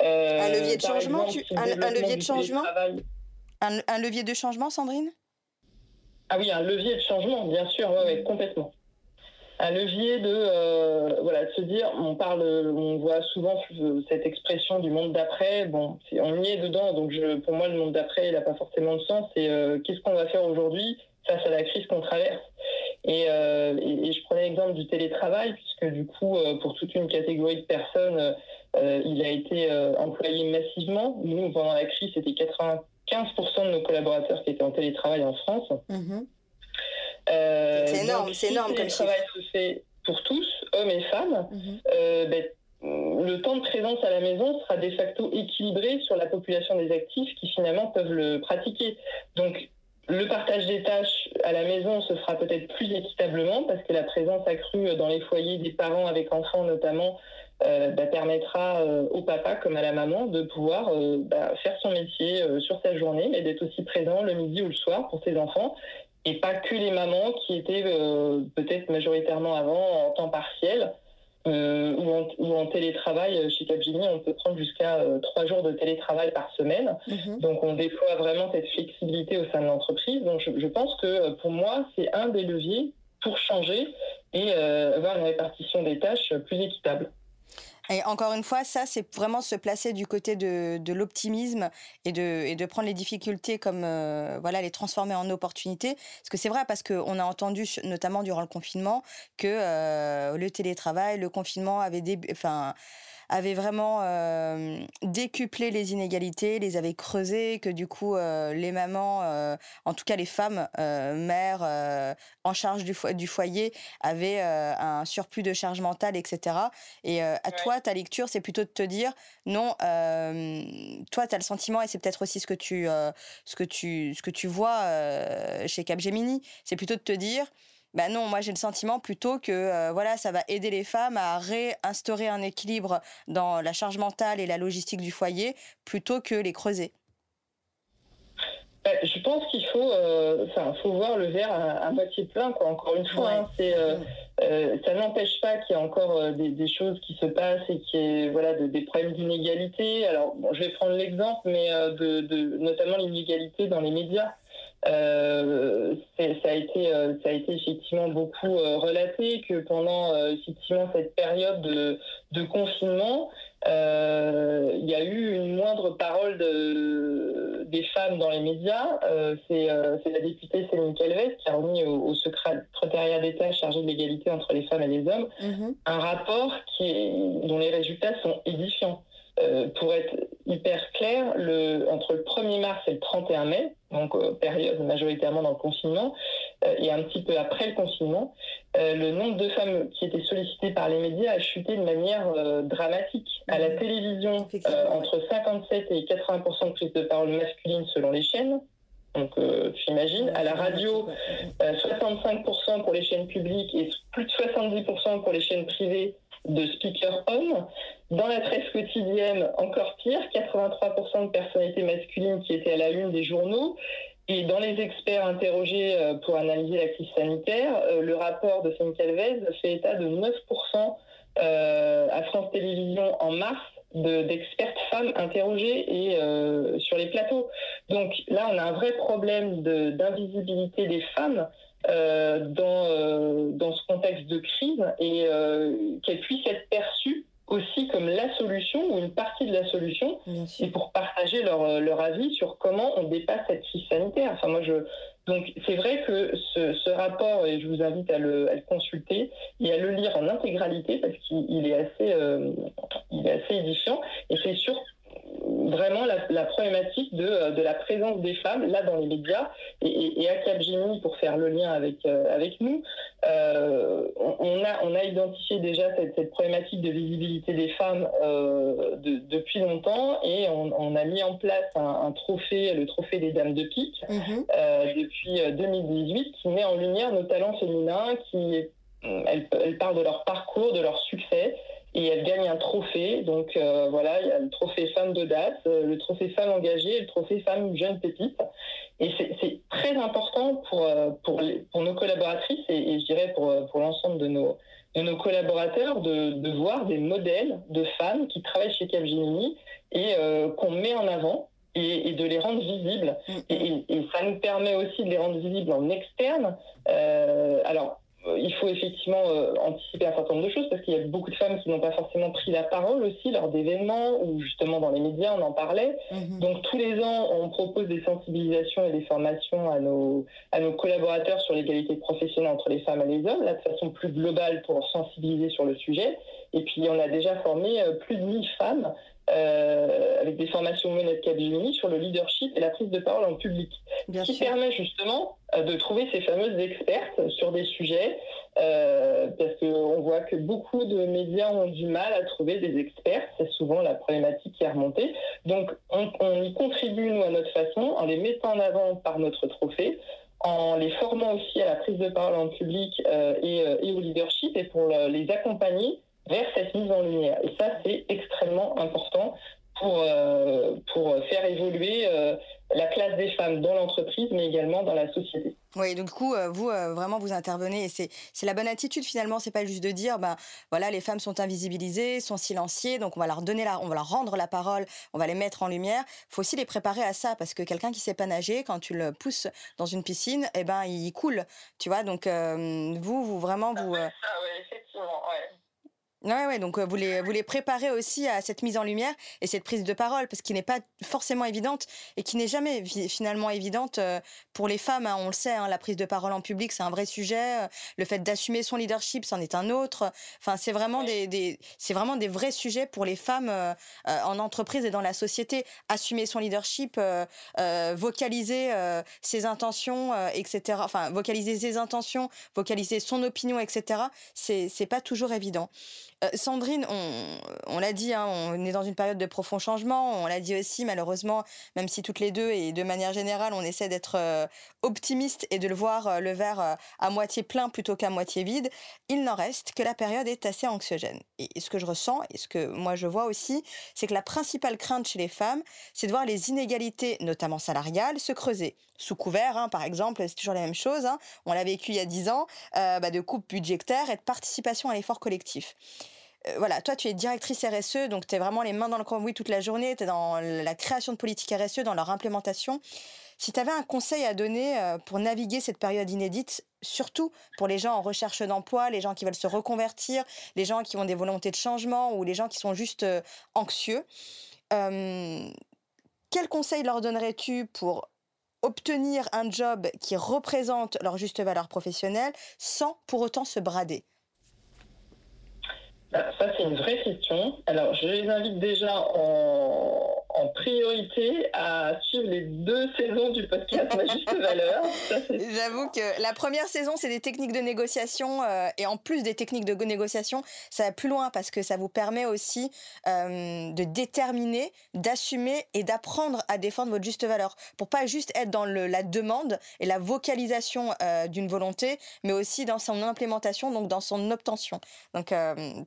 Speaker 1: un levier de changement, tu... un, levier de changement? Un, levier de changement, Sandrine?
Speaker 2: Ah oui, un levier de changement, bien sûr, complètement. Un levier de, euh, voilà, se dire, on parle, on voit souvent cette expression du monde d'après. Bon, on y est dedans, donc pour moi, le monde d'après, il n'a pas forcément de sens. C'est euh, qu'est-ce qu'on va faire aujourd'hui face à la crise qu'on traverse? Euh, et, je prenais l'exemple du télétravail, puisque du coup, pour toute une catégorie de personnes, il a été employé massivement. Nous, pendant la crise, c'était 80 15% de nos collaborateurs qui étaient en télétravail en France.
Speaker 1: Mhm. Euh, c'est énorme, c'est énorme comme Le
Speaker 2: travail se fait pour tous, hommes et femmes. Mhm. Euh, ben, le temps de présence à la maison sera de facto équilibré sur la population des actifs qui finalement peuvent le pratiquer. Donc le partage des tâches à la maison se fera peut-être plus équitablement parce que la présence accrue dans les foyers des parents avec enfants notamment euh, bah, permettra euh, au papa comme à la maman de pouvoir euh, bah, faire son métier sur sa journée, mais d'être aussi présent le midi ou le soir pour ses enfants, et pas que les mamans qui étaient peut-être majoritairement avant en temps partiel. ou, en, télétravail, chez Capgemini, on peut prendre jusqu'à trois jours de télétravail par semaine. Mhm. Donc, on déploie vraiment cette flexibilité au sein de l'entreprise. Donc, je, je, pense que pour moi, c'est un des leviers pour changer et avoir une répartition des tâches plus équitable.
Speaker 1: Et encore une fois, ça, c'est vraiment se placer du côté de, l'optimisme et de, et de prendre les difficultés comme, euh, voilà, les transformer en opportunités. Parce que c'est vrai, parce qu'on a entendu, notamment durant le confinement, que euh, le télétravail, le confinement avait des, enfin, avait vraiment euh, décuplé les inégalités, les avait creusées, que du coup euh, les mamans, euh, en tout cas les femmes mères en charge du, du foyer, avaient un surplus de charge mentale, etc. Et à toi, ta lecture, c'est plutôt de te dire non, toi, tu as le sentiment, et c'est peut-être aussi ce que tu, ce que tu, ce que tu vois chez Capgemini, c'est plutôt de te dire bah non, moi j'ai le sentiment plutôt que euh, voilà, ça va aider les femmes à réinstaurer un équilibre dans la charge mentale et la logistique du foyer plutôt que les creuser.
Speaker 2: Bah, je pense qu'il faut, euh, faut voir le verre à, moitié plein. Quoi. Encore une fois, hein, c'est, euh, ça n'empêche pas qu'il y a encore des, choses qui se passent et qu'il y ait voilà, des problèmes d'inégalité. Alors, je vais prendre l'exemple, mais de, de, notamment l'inégalité dans les médias. Euh, ça a été euh, ça a été effectivement beaucoup euh, relaté que pendant effectivement cette période de, de confinement il y a eu une moindre parole de, des femmes dans les médias. c'est la députée Céline Calves qui a remis au, secrétariat d'État chargé de l'égalité entre les femmes et les hommes mm-hmm. un rapport qui dont les résultats sont édifiants. Euh, pour être hyper clair, le, entre le 1er mars et le 31 mai, donc euh, période majoritairement dans le confinement, euh, et un petit peu après le confinement, le nombre de femmes qui étaient sollicitées par les médias a chuté de manière dramatique. À la mmh. télévision, entre 57 et 80% de prise de parole masculine selon les chaînes. Donc, tu imagines. À la radio, 65% pour les chaînes publiques et plus de 70% pour les chaînes privées de speakers hommes. Dans la presse quotidienne, encore pire, 83% de personnalités masculines qui étaient à la une des journaux. Et dans les experts interrogés euh, pour analyser la crise sanitaire, euh, le rapport de Céline Calvez fait état de 9% euh, à France Télévisions en mars d'expertes femmes interrogées et sur les plateaux. Donc là, on a un vrai problème d'invisibilité des femmes euh, dans, euh, dans ce contexte de crise et euh, qu'elle puisse être perçue aussi comme la solution ou une partie de la solution et pour partager leur, leur avis sur comment on dépasse cette crise sanitaire. Enfin, moi, je, donc c'est vrai que ce, ce, rapport, et je vous invite à le, à le, consulter et à le lire en intégralité parce qu'il est assez, il est assez édifiant et c'est sûr vraiment la, problématique de, de, la présence des femmes là dans les médias. Et, et, à Capgemini pour faire le lien avec avec nous, on, a on a identifié déjà cette, cette problématique de visibilité des femmes de, depuis longtemps. Et on, on, a mis en place un, trophée, le trophée des dames de pique mhm. depuis 2018 qui met en lumière nos talents féminins, qui elles, elles parlent de leur parcours, de leur succès et elle gagne un trophée. Donc euh, voilà, il y a le trophée femme d'audace, euh, le trophée femme engagée et le trophée femme jeune pépite. Et c'est très important pour, euh, pour, pour nos collaboratrices et, je dirais pour, pour l'ensemble de nos, de nos collaborateurs de, de, voir des modèles de femmes qui travaillent chez Capgemini et qu'on met en avant. Et, et, de les rendre visibles. Mm. Et, et, ça nous permet aussi de les rendre visibles en externe. alors, il faut effectivement euh, anticiper un certain nombre de choses parce qu'il y a beaucoup de femmes qui n'ont pas forcément pris la parole aussi lors d'événements ou justement dans les médias on en parlait. Mhm. Donc tous les ans on propose des sensibilisations et des formations à nos à nos collaborateurs sur l'égalité professionnelle entre les femmes et les hommes, là de façon plus globale pour sensibiliser sur le sujet. Et puis on a déjà formé euh, plus de 1000 femmes euh, avec des formations menées de Capgemini sur le leadership et la prise de parole en public, Bien qui permet justement euh, de trouver ces fameuses expertes sur des sujets, euh, parce qu'on voit que beaucoup de médias ont du mal à trouver des experts, c'est souvent la problématique qui est remontée. Donc on, on, y contribue, nous, à notre façon, en les mettant en avant par notre trophée, en les formant aussi à la prise de parole en public euh, et, et, au leadership, et pour les accompagner vers cette mise en lumière. Et ça, c'est extrêmement important pour, euh, pour faire évoluer euh, la place des femmes dans l'entreprise, mais également dans la société.
Speaker 1: Oui, donc du coup, euh, vous vraiment vous intervenez et c'est la bonne attitude finalement. C'est pas juste de dire ben voilà les femmes sont invisibilisées, sont silenciées, donc on va leur donner la, on va leur rendre la parole, on va les mettre en lumière. Faut aussi les préparer à ça parce que quelqu'un qui sait pas nager, quand tu le pousses dans une piscine, eh ben il coule, tu vois. Donc vous, vous vraiment vous.
Speaker 2: Ah, oui, effectivement, ouais.
Speaker 1: Ouais, ouais, donc vous les, vous les préparez aussi à cette mise en lumière et cette prise de parole, parce qu'il n'est pas forcément évidente et qui n'est jamais finalement évidente pour les femmes. Hein, on le sait, hein, la prise de parole en public, c'est un vrai sujet. Le fait d'assumer son leadership, c'en est un autre. Enfin, c'est vraiment des, des c'est vraiment des vrais sujets pour les femmes en entreprise et dans la société. Assumer son leadership, euh, vocaliser ses intentions, etc. Enfin, vocaliser ses intentions, vocaliser son opinion, etc. C'est pas toujours évident. Euh, Sandrine, on, l'a dit, hein, on est dans une période de profond changement. On l'a dit aussi, malheureusement, même si toutes les deux et de manière générale, on essaie d'être euh, optimiste et de le voir euh, le verre à moitié plein plutôt qu'à moitié vide, il n'en reste que la période est assez anxiogène. Et, ce que je ressens et ce que moi je vois aussi, c'est que la principale crainte chez les femmes, c'est de voir les inégalités, notamment salariales, se creuser. Sous couvert, hein, par exemple, c'est toujours la même chose. Hein. on l'a vécu il y a dix ans, bah, de coupes budgétaires et de participation à l'effort collectif. Euh, voilà, toi, tu es directrice RSE, donc tu es vraiment les mains dans le cambouis toute la journée, tu es dans la création de politiques RSE, dans leur implémentation. Si tu avais un conseil à donner euh, pour naviguer cette période inédite, surtout pour les gens en recherche d'emploi, les gens qui veulent se reconvertir, les gens qui ont des volontés de changement ou les gens qui sont juste euh, anxieux, quel conseil leur donnerais-tu pour obtenir un job qui représente leur juste valeur professionnelle sans pour autant se brader?
Speaker 2: Bah, ça, c'est une vraie question. Alors, je les invite déjà en, en priorité à suivre les deux saisons du podcast Ma Juste Valeur.
Speaker 1: J'avoue que la première saison, c'est des techniques de négociation euh, et en plus des techniques de négociation, ça va plus loin parce que ça vous permet aussi euh, de déterminer, d'assumer et d'apprendre à défendre votre juste valeur pour pas juste être dans le, la demande et la vocalisation euh, d'une volonté, mais aussi dans son implémentation, donc dans son obtention. Donc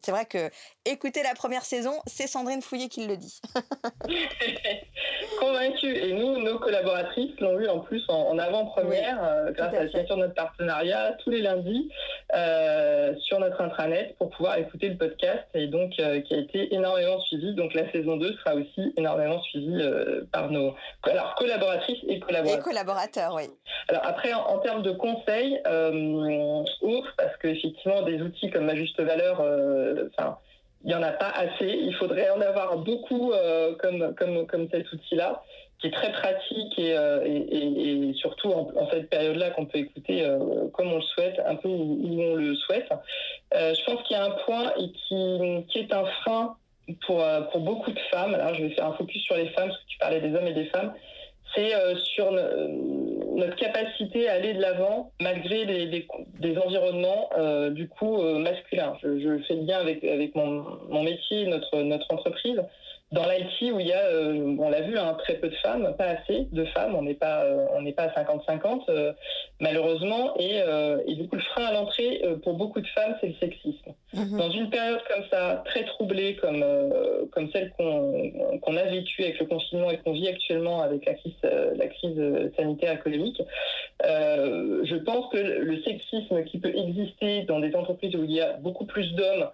Speaker 1: c'est vrai que écouter la première saison, c'est Sandrine Fouillet qui le dit.
Speaker 2: Convaincue. Et nous, nos collaboratrices l'ont eu en plus en, avant-première euh, grâce à la signature de notre partenariat tous les lundis euh, sur notre intranet pour pouvoir écouter le podcast et donc euh, qui a été énormément suivi. Donc la saison 2 sera aussi énormément suivie par nos alors, collaboratrices et collaborateurs.
Speaker 1: Et collaborateurs, oui.
Speaker 2: Alors après, en, termes de conseils, parce qu'effectivement, des outils comme ma juste valeur, enfin il n'y en a pas assez. Il faudrait en avoir beaucoup euh, comme, comme, comme cet outil-là, qui est très pratique et, euh, et, et surtout en, cette période-là qu'on peut écouter euh, comme on le souhaite, un peu où, on le souhaite. je pense qu'il y a un point et qui, qui est un frein pour, pour beaucoup de femmes, alors je vais faire un focus sur les femmes, parce que tu parlais des hommes et des femmes, c'est sur notre capacité à aller de l'avant malgré des environnements du coup masculins. Je, fais bien avec, avec mon, métier, notre entreprise dans l'IT où il y a, euh, on l'a vu, hein, très peu de femmes, pas assez de femmes, on n'est pas, euh, on n'est pas à 50-50 euh, malheureusement, et, et, du coup le frein à l'entrée pour beaucoup de femmes, c'est le sexisme. Mhm. Dans une période comme ça, très troublée comme comme celle qu'on a vécue avec le confinement et qu'on vit actuellement avec la crise, la crise sanitaire économique, je pense que le sexisme qui peut exister dans des entreprises où il y a beaucoup plus d'hommes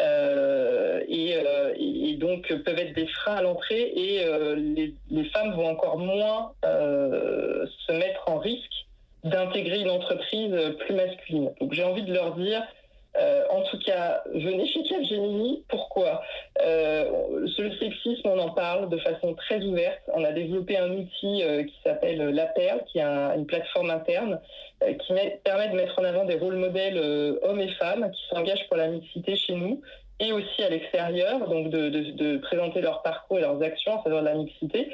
Speaker 2: euh, euh, et, donc peuvent être des freins à l'entrée et euh, les, femmes vont encore moins se mettre en risque d'intégrer une entreprise plus masculine. Donc j'ai envie de leur dire, en tout cas, venez chez Capgemini. Pourquoi Sur le sexisme, on en parle de façon très ouverte. On a développé un outil qui s'appelle La Perle, qui est une plateforme interne euh, qui permet de mettre en avant des rôles modèles euh, hommes et femmes qui s'engagent pour la mixité chez nous et aussi à l'extérieur, donc de, présenter leur parcours et leurs actions en faveur de la mixité.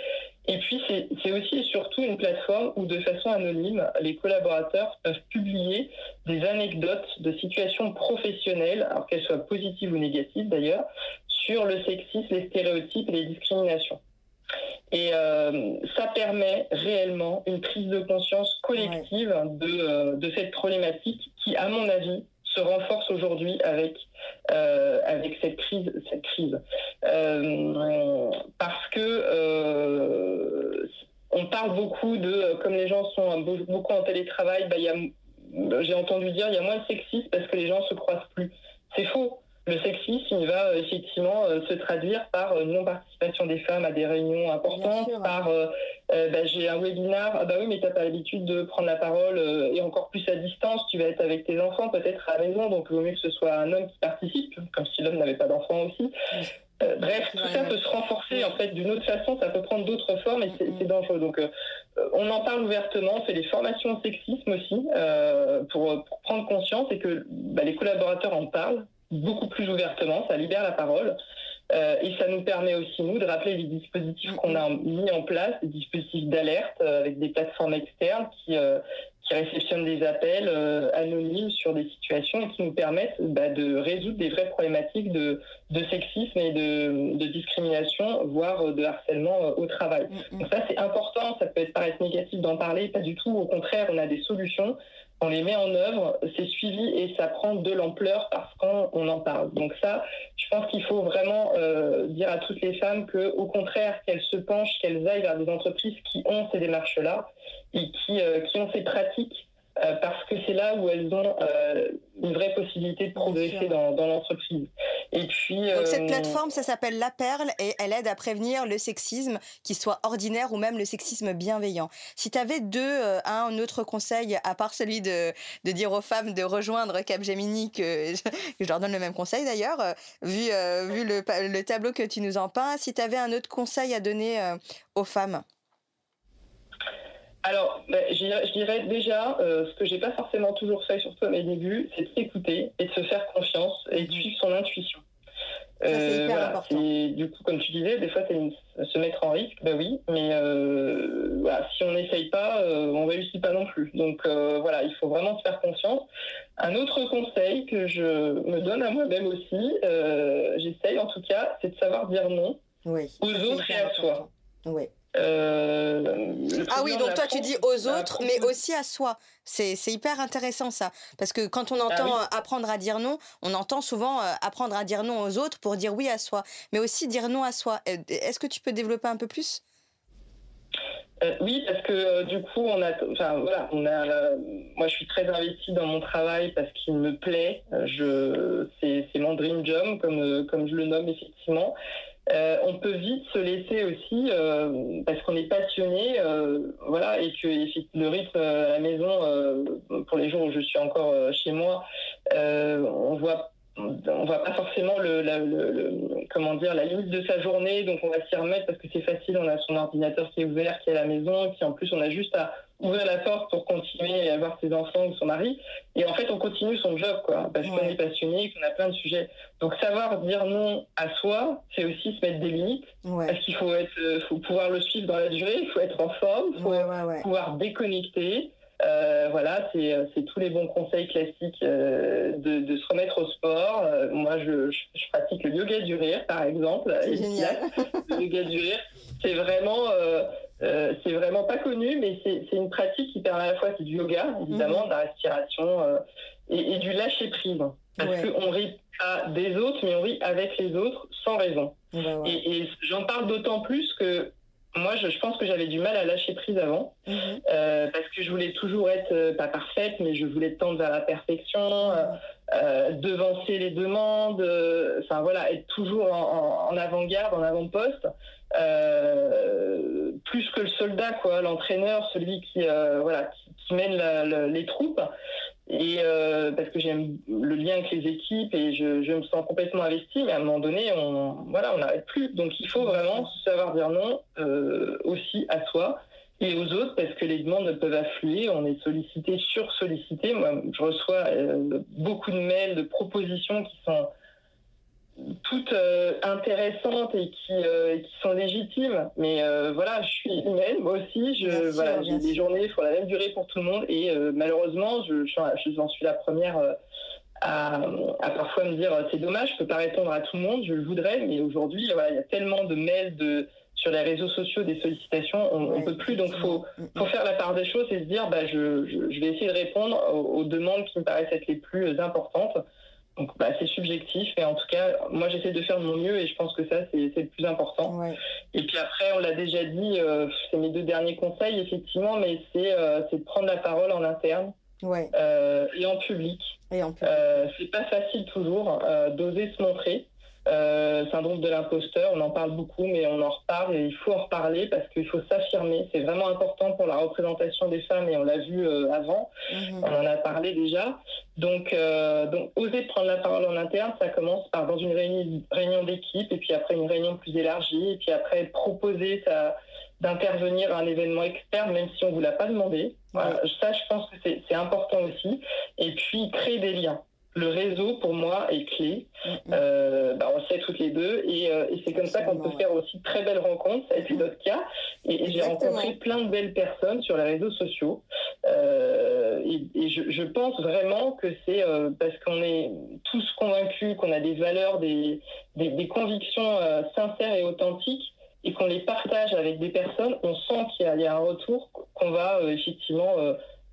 Speaker 2: Et puis, c'est aussi et surtout une plateforme où, de façon anonyme, les collaborateurs peuvent publier des anecdotes de situations professionnelles, alors qu'elles soient positives ou négatives d'ailleurs, sur le sexisme, les stéréotypes et les discriminations. Et euh, ça permet réellement une prise de conscience collective de, euh, de, cette problématique qui, à mon avis, se renforce aujourd'hui avec, euh, avec cette crise. Cette crise. parce que on parle beaucoup de, comme les gens sont beaucoup en télétravail, bah, j'ai entendu dire il y a moins de sexisme parce que les gens se croisent plus. C'est faux le sexisme, il va euh, effectivement euh, se traduire par euh, non-participation des femmes à des réunions importantes, par bah, j'ai un webinar, ah bah oui, mais tu n'as pas l'habitude de prendre la parole et encore plus à distance, tu vas être avec tes enfants peut-être à la maison, donc il vaut mieux que ce soit un homme qui participe, comme si l'homme n'avait pas d'enfants aussi. bref, tout ça peut se renforcer en fait d'une autre façon, ça peut prendre d'autres formes et c'est dangereux. Donc, on en parle ouvertement, on fait des formations au sexisme aussi pour, prendre conscience et que bah, les collaborateurs en parlent beaucoup plus ouvertement, ça libère la parole. Euh, et ça nous permet aussi, nous, de rappeler les dispositifs qu'on a mis en place, des dispositifs d'alerte euh, avec des plateformes externes qui, euh, qui réceptionnent des appels anonymes sur des situations et qui nous permettent bah, de résoudre des vraies problématiques de, de sexisme et de, de, discrimination, voire de harcèlement au travail. Mm, mm. Donc ça, c'est important, ça peut paraître négatif d'en parler, pas du tout. Au contraire, on a des solutions on les met en œuvre, c'est suivi et ça prend de l'ampleur parce qu'on en parle. Donc ça, je pense qu'il faut vraiment euh, dire à toutes les femmes que, au contraire, qu'elles se penchent, qu'elles aillent vers des entreprises qui ont ces démarches-là et qui, euh, qui ont ces pratiques euh, parce que c'est là où elles ont euh, une vraie possibilité de progresser dans, l'entreprise.
Speaker 1: Et puis donc cette euh, plateforme, ça s'appelle La Perle et elle aide à prévenir le sexisme, qu'il soit ordinaire ou même le sexisme bienveillant. Si tu avais deux, un autre conseil à part celui de, de dire aux femmes de rejoindre Capgemini, que je, je leur donne le même conseil d'ailleurs, vu, vu le, le, tableau que tu nous en peins, si tu avais un autre conseil à donner aux femmes?
Speaker 2: Alors, ben, je dirais déjà, euh, ce que j'ai pas forcément toujours fait, surtout à mes débuts, c'est de s'écouter et de se faire confiance et de suivre son intuition.
Speaker 1: c'est euh, hyper important.
Speaker 2: Du coup, comme tu disais, des fois, c'est se mettre en risque, bah oui, mais euh, si on n'essaye pas, on réussit pas non plus. Donc voilà, il faut vraiment se faire confiance. Un autre conseil que je me donne à moi-même aussi, j'essaye en tout cas, c'est de savoir dire non aux autres et à soi.
Speaker 1: Oui. Euh, ah oui, donc toi tu dis aux autres, mais aussi à soi. C'est hyper intéressant ça. Parce que quand on ah entend apprendre à dire non, on entend souvent euh, apprendre à dire non aux autres pour dire oui à soi, mais aussi dire non à soi. Euh, est-ce que tu peux développer un peu plus?
Speaker 2: Oui, parce que du coup, on a, enfin voilà, on a. moi, je suis très investie dans mon travail parce qu'il me plaît. Je, c'est mon dream job, comme comme je le nomme effectivement. Euh, on peut vite se laisser aussi euh, parce qu'on est passionné, euh, voilà, et que le rythme à la maison, pour les jours où je suis encore chez moi, on voit on voit pas forcément le, dire la limite de sa journée, donc on va s'y remettre parce que c'est facile, on a son ordinateur qui est ouvert, qui est à la maison, puis en plus on a juste à ouvrir la porte pour continuer à avoir ses enfants ou son mari. Et en fait, on continue son job, quoi, parce qu'on est passionné, qu'on a plein de sujets. Donc, savoir dire non à soi, c'est aussi se mettre des limites. Parce qu'il faut être, euh, faut pouvoir le suivre dans la durée, il faut être en forme, il faut pouvoir déconnecter. Euh, voilà, euh, c'est tous les bons conseils classiques de, de, se remettre au sport. moi, je, je, pratique le yoga du rire, par exemple.
Speaker 1: C'est génial.
Speaker 2: Le yoga du rire, c'est vraiment euh, c'est vraiment pas connu, mais c'est une pratique qui permet à la fois du yoga, évidemment, mhm. de la respiration euh, et, du lâcher prise. Parce qu'on rit pas des autres, mais on rit avec les autres sans raison. Et, j'en parle d'autant plus que moi, je, pense que j'avais du mal à lâcher prise avant, mhm. euh, parce que je voulais toujours être pas parfaite, mais je voulais tendre vers la perfection, devancer les demandes, enfin voilà, être toujours en, avant-garde, en avant-poste. Euh, plus que le soldat, quoi, l'entraîneur, celui qui, euh, voilà, qui, mène les troupes. Et euh, parce que j'aime le lien avec les équipes et je, me sens complètement investi, mais à un moment donné, on voilà, on n'arrête plus. Donc il faut vraiment savoir dire non aussi à soi et aux autres parce que les demandes peuvent affluer. On est sollicité, sur-sollicité. Moi, je reçois beaucoup de mails, de propositions qui sont toutes euh, intéressantes et qui, euh, qui, sont légitimes. Mais euh, voilà, je suis humaine, moi aussi. Je, voilà, j'ai des journées, il faut la même durée pour tout le monde. Et malheureusement, je, je, j'en suis la première à, à, parfois me dire c'est dommage, je peux pas répondre à tout le monde, je le voudrais. Mais aujourd'hui, voilà, il y a tellement de mails de sur les réseaux sociaux des sollicitations, on ne peut plus. Donc, il faut, mm, mm. faut faire la part des choses et se dire, bah, je, je, vais essayer de répondre aux, aux, demandes qui me paraissent être les plus importantes. Donc bah, c'est subjectif, et en tout cas, moi j'essaie de faire de mon mieux et je pense que ça c'est le plus important. Et puis après, on l'a déjà dit, euh, c'est mes deux derniers conseils effectivement, mais c'est euh, de prendre la parole en interne euh, et en public.
Speaker 1: Et en public.
Speaker 2: c'est pas facile toujours d'oser se montrer. Euh, syndrome de l'imposteur, on en parle beaucoup, mais on en reparle et il faut en reparler parce qu'il faut s'affirmer. C'est vraiment important pour la représentation des femmes et on l'a vu euh, avant, mhm. on en a parlé déjà. Donc, euh, donc, oser prendre la parole en interne, ça commence par dans une réunion, réunion d'équipe et puis après une réunion plus élargie et puis après proposer d'intervenir à un événement externe même si on vous l'a pas demandé. Ça, je pense que c'est important aussi. Et puis créer des liens le réseau pour moi est clé. Mm, mm. Euh, bah, on le sait toutes les deux et, euh, c'est comme ça qu'on peut faire aussi très belles rencontres. Ça a été notre cas et, j'ai rencontré plein de belles personnes sur les réseaux sociaux. Euh, et, je, pense vraiment que c'est parce qu'on est tous convaincus qu'on a des valeurs, des, des, convictions sincères et authentiques et qu'on les partage avec des personnes, on sent qu'il y, y, a un retour qu'on va effectivement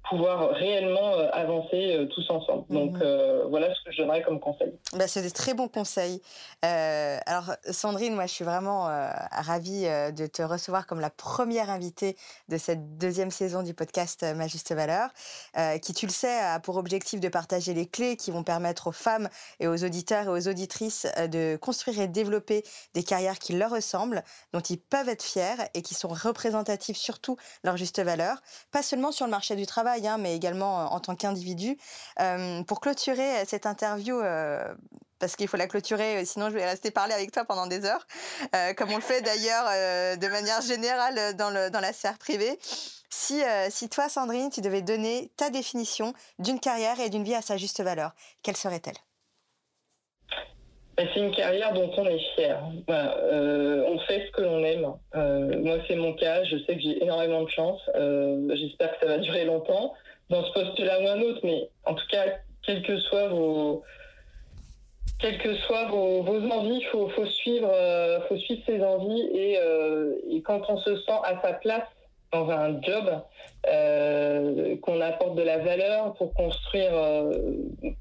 Speaker 2: pouvoir réellement euh, avancer euh, tous ensemble. Mhm. Donc euh, voilà ce que je donnerais comme conseil.
Speaker 1: Bah, c'est des très bons conseils. alors Sandrine, moi je suis vraiment ravie de te recevoir comme la première invitée de cette deuxième saison du podcast Ma Juste Valeur, qui tu le sais a pour objectif de partager les clés qui vont permettre aux femmes et aux auditeurs et aux auditrices de construire et développer des carrières qui leur ressemblent, dont ils peuvent être fiers et qui sont représentatives surtout leur juste valeur, pas seulement sur le marché du travail, Hein, mais également euh, en tant qu'individu. Euh, pour clôturer euh, cette interview, parce qu'il faut la clôturer, sinon je vais rester parler avec toi pendant des heures, comme on le fait d'ailleurs de manière générale dans, la sphère privée. Si, toi, Sandrine, tu devais donner ta définition d'une carrière et d'une vie à sa juste valeur, quelle serait-elle?
Speaker 2: C'est une carrière dont on est fier. on fait ce que l'on aime. moi, c'est mon cas. Je sais que j'ai énormément de chance. J'espère que ça va durer longtemps dans ce poste-là ou un autre, mais en tout cas, quelles que soient vos, quelles que soient vos, envies, il faut, suivre, euh, faut suivre ses envies euh, et, quand on se sent à sa place dans un job, euh, qu'on apporte de la valeur pour construire,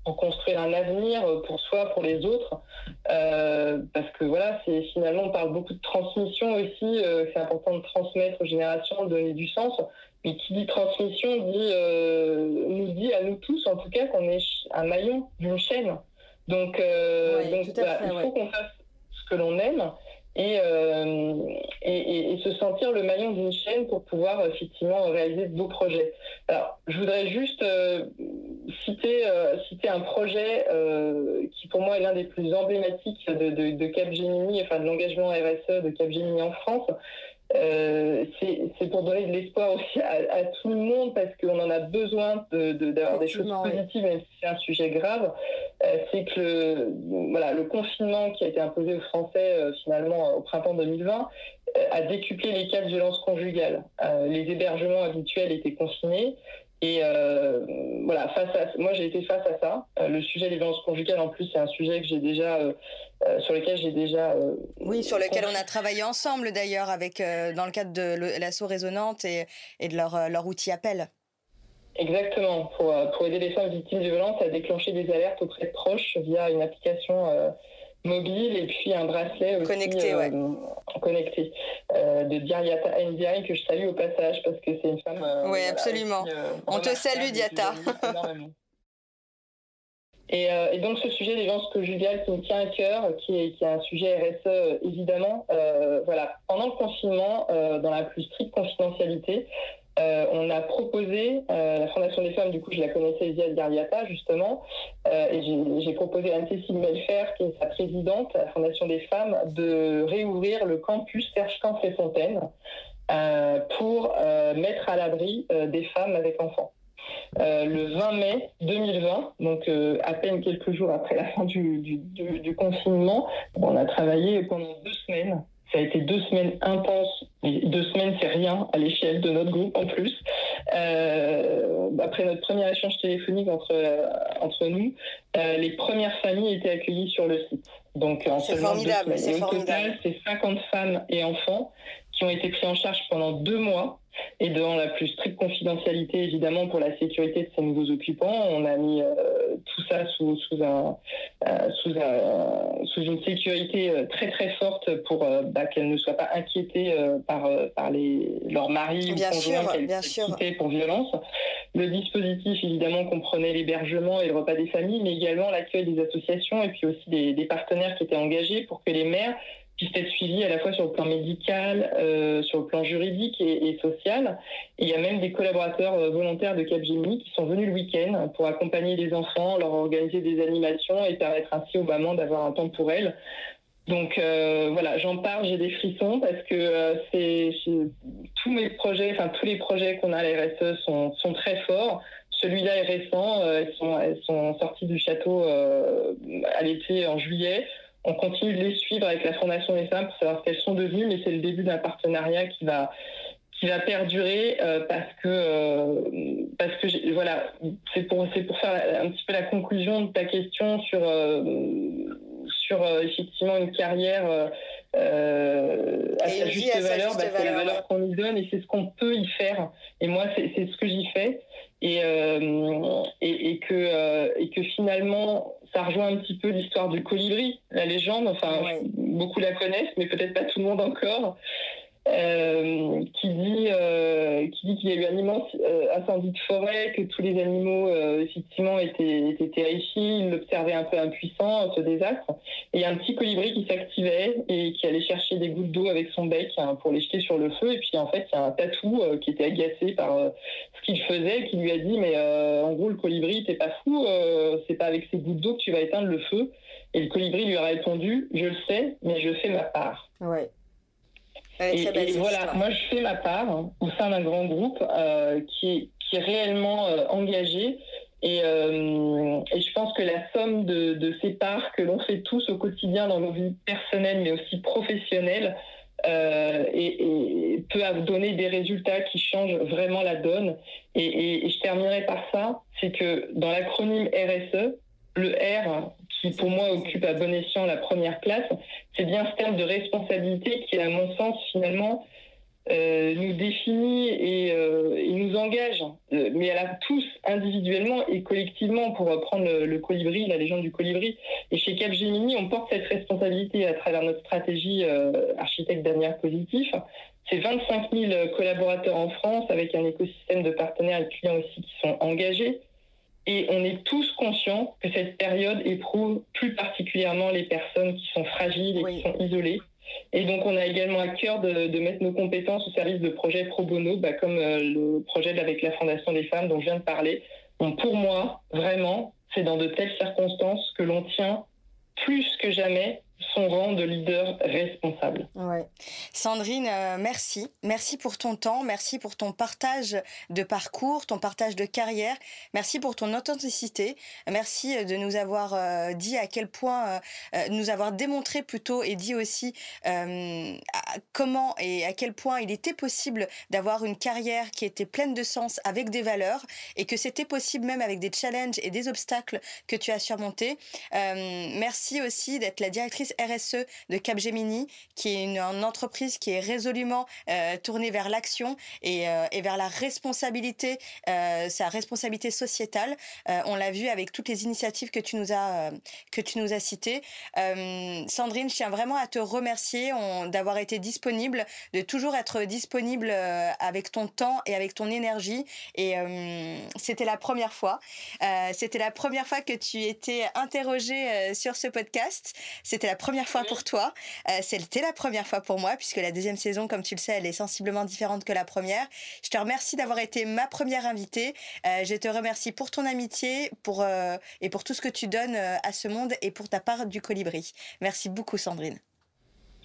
Speaker 2: pour construire un avenir pour soi, pour les autres, parce que voilà, c'est finalement on parle beaucoup de transmission aussi, c'est important de transmettre aux générations, de donner du sens. Et qui dit transmission dit, euh, nous dit à nous tous, en tout cas, qu'on est un maillon d'une chaîne. Donc, euh, bah, il faut qu'on fasse ce que l'on aime euh, et, et, se sentir le maillon d'une chaîne pour pouvoir effectivement réaliser de beaux projets. Alors, je voudrais juste citer, citer un projet qui pour moi est l'un des plus emblématiques de, de, de Capgemini, enfin de l'engagement RSE de Capgemini en France. Euh, c'est pour donner de l'espoir aussi à, tout le monde parce qu'on en a besoin d'avoir des choses positives, même si c'est un sujet grave. Euh, c'est que le, voilà, le confinement qui a été imposé aux Français euh, finalement au printemps 2020 a décuplé les cas de violence conjugale. les hébergements habituels étaient confinés. Et voilà, face à, moi j'ai été face à ça. Le sujet des violences conjugales, en plus, c'est un sujet que j'ai déjà, euh, sur lequel j'ai déjà.
Speaker 1: oui, sur lequel on a travaillé ensemble d'ailleurs, avec dans le cadre de l'assaut résonante et, et de leur, leur outil appel.
Speaker 2: Exactement, pour, pour aider les femmes victimes de violences à déclencher des alertes auprès de proches via une application mobile et puis un bracelet aussi,
Speaker 1: connecté, ouais. Euh,
Speaker 2: connecté euh, de Diariata Ndiaye que je salue au passage parce que c'est une femme.
Speaker 1: Euh, oui, absolument. On te salue, Diata.
Speaker 2: Et, et, donc ce sujet des violences conjugales qui me tient à cœur, qui est, un sujet RSE évidemment, voilà, pendant le confinement, dans la plus stricte confidentialité, euh, on a proposé, euh, la Fondation des femmes, du coup je la connaissais via Gariata justement, euh, et j'ai proposé à Anne-Cécile Melfer, qui est sa présidente à la Fondation des femmes, de réouvrir le campus Serge Camp et Fontaine pour mettre à l'abri des femmes avec enfants. Le 20 mai 2020, donc à peine quelques jours après la fin du, confinement, on a travaillé pendant deux semaines ça a été deux semaines intenses. deux semaines, c'est rien à l'échelle de notre groupe en plus. Euh, après notre premier échange téléphonique entre, euh, entre nous, euh, les premières familles étaient accueillies sur le site.
Speaker 1: Donc, c'est formidable. C'est
Speaker 2: total, c'est 50 femmes et enfants qui ont été pris en charge pendant deux mois et dans la plus stricte confidentialité, évidemment, pour la sécurité de ces nouveaux occupants, on a mis euh, tout ça sous, sous, un, euh, sous, un, sous, une sécurité euh, très très forte pour bah, qu'elles ne soient pas inquiétées par, par les, leurs maris
Speaker 1: bien ou conjoints qu'elles
Speaker 2: pour violence. Le dispositif, évidemment, comprenait l'hébergement et le repas des familles, mais également l'accueil des associations et puis aussi des, des partenaires qui étaient engagés pour que les mères puisse être suivi à la fois sur le plan médical, euh, sur le plan juridique et, social. Il y a même des collaborateurs euh, volontaires de Capgemini qui sont venus le week-end pour accompagner les enfants, leur organiser des animations et permettre ainsi aux mamans d'avoir un temps pour elles. Donc euh, voilà, j'en parle, j'ai des frissons parce que tous mes projets, enfin tous les projets qu'on a à la RSE sont, très forts. Celui-là est récent, elles, sont, elles sont sorties du château à l'été en juillet on continue de les suivre avec la Fondation femmes pour savoir ce qu'elles sont devenues, mais c'est le début d'un partenariat qui va qui va perdurer euh, parce que euh, parce que voilà c'est pour c'est pour faire un petit peu la conclusion de ta question sur euh, sur effectivement une carrière à sa juste valeur, parce que la valeur qu'on y donne et c'est ce qu'on peut y faire. Et moi c'est ce que j'y fais et, et, et que et que finalement ça rejoint un petit peu l'histoire du colibri, la légende. Enfin, beaucoup la connaissent, mais peut-être pas tout le monde encore. Euh, qui dit euh, qui dit qu'il y a eu un immense euh, incendie de forêt, que tous les animaux effectivement étaient, étaient terrifiés, ils l'observaient un peu impuissant ce désastre. Et un petit colibri qui s'activait et qui allait chercher des gouttes d'eau avec son bec hein, pour les jeter sur le feu. Et puis en fait, il y a un tatou qui était agacé par ce qu'il faisait, qui lui a dit mais en gros le colibri t'es pas fou, c'est pas avec ces gouttes d'eau que tu vas éteindre le feu. Et le colibri lui a répondu je le sais, mais je fais ma part.
Speaker 1: Ouais.
Speaker 2: Et, voilà, moi je fais ma part hein, au sein d'un grand groupe euh, qui, qui, est réellement euh, engagé. Et, euh, et, je pense que la somme de, de ces parts que l'on fait tous au quotidien dans nos vies personnelles, mais aussi professionnelles, et, et, peut donner des résultats qui changent vraiment la donne. Et je terminerai par ça, c'est que dans l'acronyme RSE, le R, qui pour moi occupe à bon escient la première place, c'est bien ce terme de responsabilité qui, à mon sens, finalement, euh, nous définit et, euh, nous engage, euh, mais à la tous individuellement et collectivement, pour reprendre le, colibri, la légende du colibri. Et chez Capgemini, on porte cette responsabilité à travers notre stratégie architecte d'avenir positif. C'est 25 000 collaborateurs en France avec un écosystème de partenaires et clients aussi qui sont engagés et on est tous conscients que cette période éprouve plus particulièrement les personnes qui sont fragiles et qui sont isolées. Et donc, on a également à cœur de, mettre nos compétences au service de projets pro bono, bah, comme euh, le projet avec la Fondation des femmes dont je viens de parler. Donc, pour moi, vraiment, c'est dans de telles circonstances que l'on tient plus que jamais son rang de leader responsable.
Speaker 1: Sandrine, euh, merci. Merci pour ton temps, merci pour ton partage de parcours, ton partage de carrière, merci pour ton authenticité, merci de nous avoir euh, dit à quel point, euh, nous avoir démontré plutôt et dit aussi comment et à quel point il était possible d'avoir une carrière qui était pleine de sens avec des valeurs et que c'était possible même avec des challenges et des obstacles que tu as surmontés. merci aussi d'être la directrice RSE de Capgemini, qui est une, entreprise qui est résolument euh, tournée vers l'action et, euh, vers la responsabilité, euh, sa responsabilité sociétale. on l'a vu avec toutes les initiatives que tu nous as que tu nous as citées. Sandrine, je tiens vraiment à te remercier d'avoir été disponible, de toujours être disponible avec ton temps et avec ton énergie. Et c'était la première fois. c'était la première fois que tu étais interrogée sur ce podcast. C'était la première fois pour toi. Euh, c'était la première fois pour moi, puisque la deuxième saison, comme tu le sais, elle est sensiblement différente que la première. Je te remercie d'avoir été ma première invitée. Euh, je te remercie pour ton amitié pour, euh, et pour tout ce que tu donnes à ce monde et pour ta part du colibri. Merci beaucoup, Sandrine.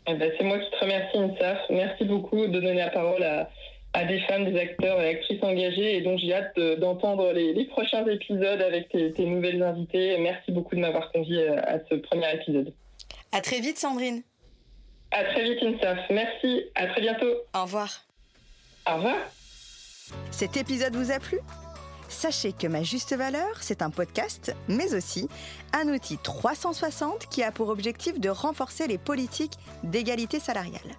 Speaker 2: Eh ben, c'est moi qui te remercie, Insaf. Merci beaucoup de donner la parole à, à des femmes, des acteurs et actrices engagées. Et donc, j'ai hâte d'entendre les, prochains épisodes avec tes, tes nouvelles invitées. Merci beaucoup de m'avoir convié à ce premier épisode.
Speaker 1: À très vite, Sandrine.
Speaker 2: À très vite, Insaf. Merci. À très bientôt.
Speaker 1: Au revoir.
Speaker 2: Au revoir.
Speaker 1: Cet épisode vous a plu? Sachez que Ma Juste Valeur, c'est un podcast, mais aussi un outil 360 qui a pour objectif de renforcer les politiques d'égalité salariale.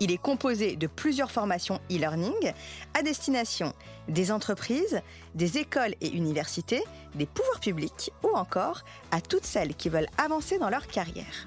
Speaker 1: Il est composé de plusieurs formations e-learning à destination des entreprises, des écoles et universités, des pouvoirs publics ou encore à toutes celles qui veulent avancer dans leur carrière.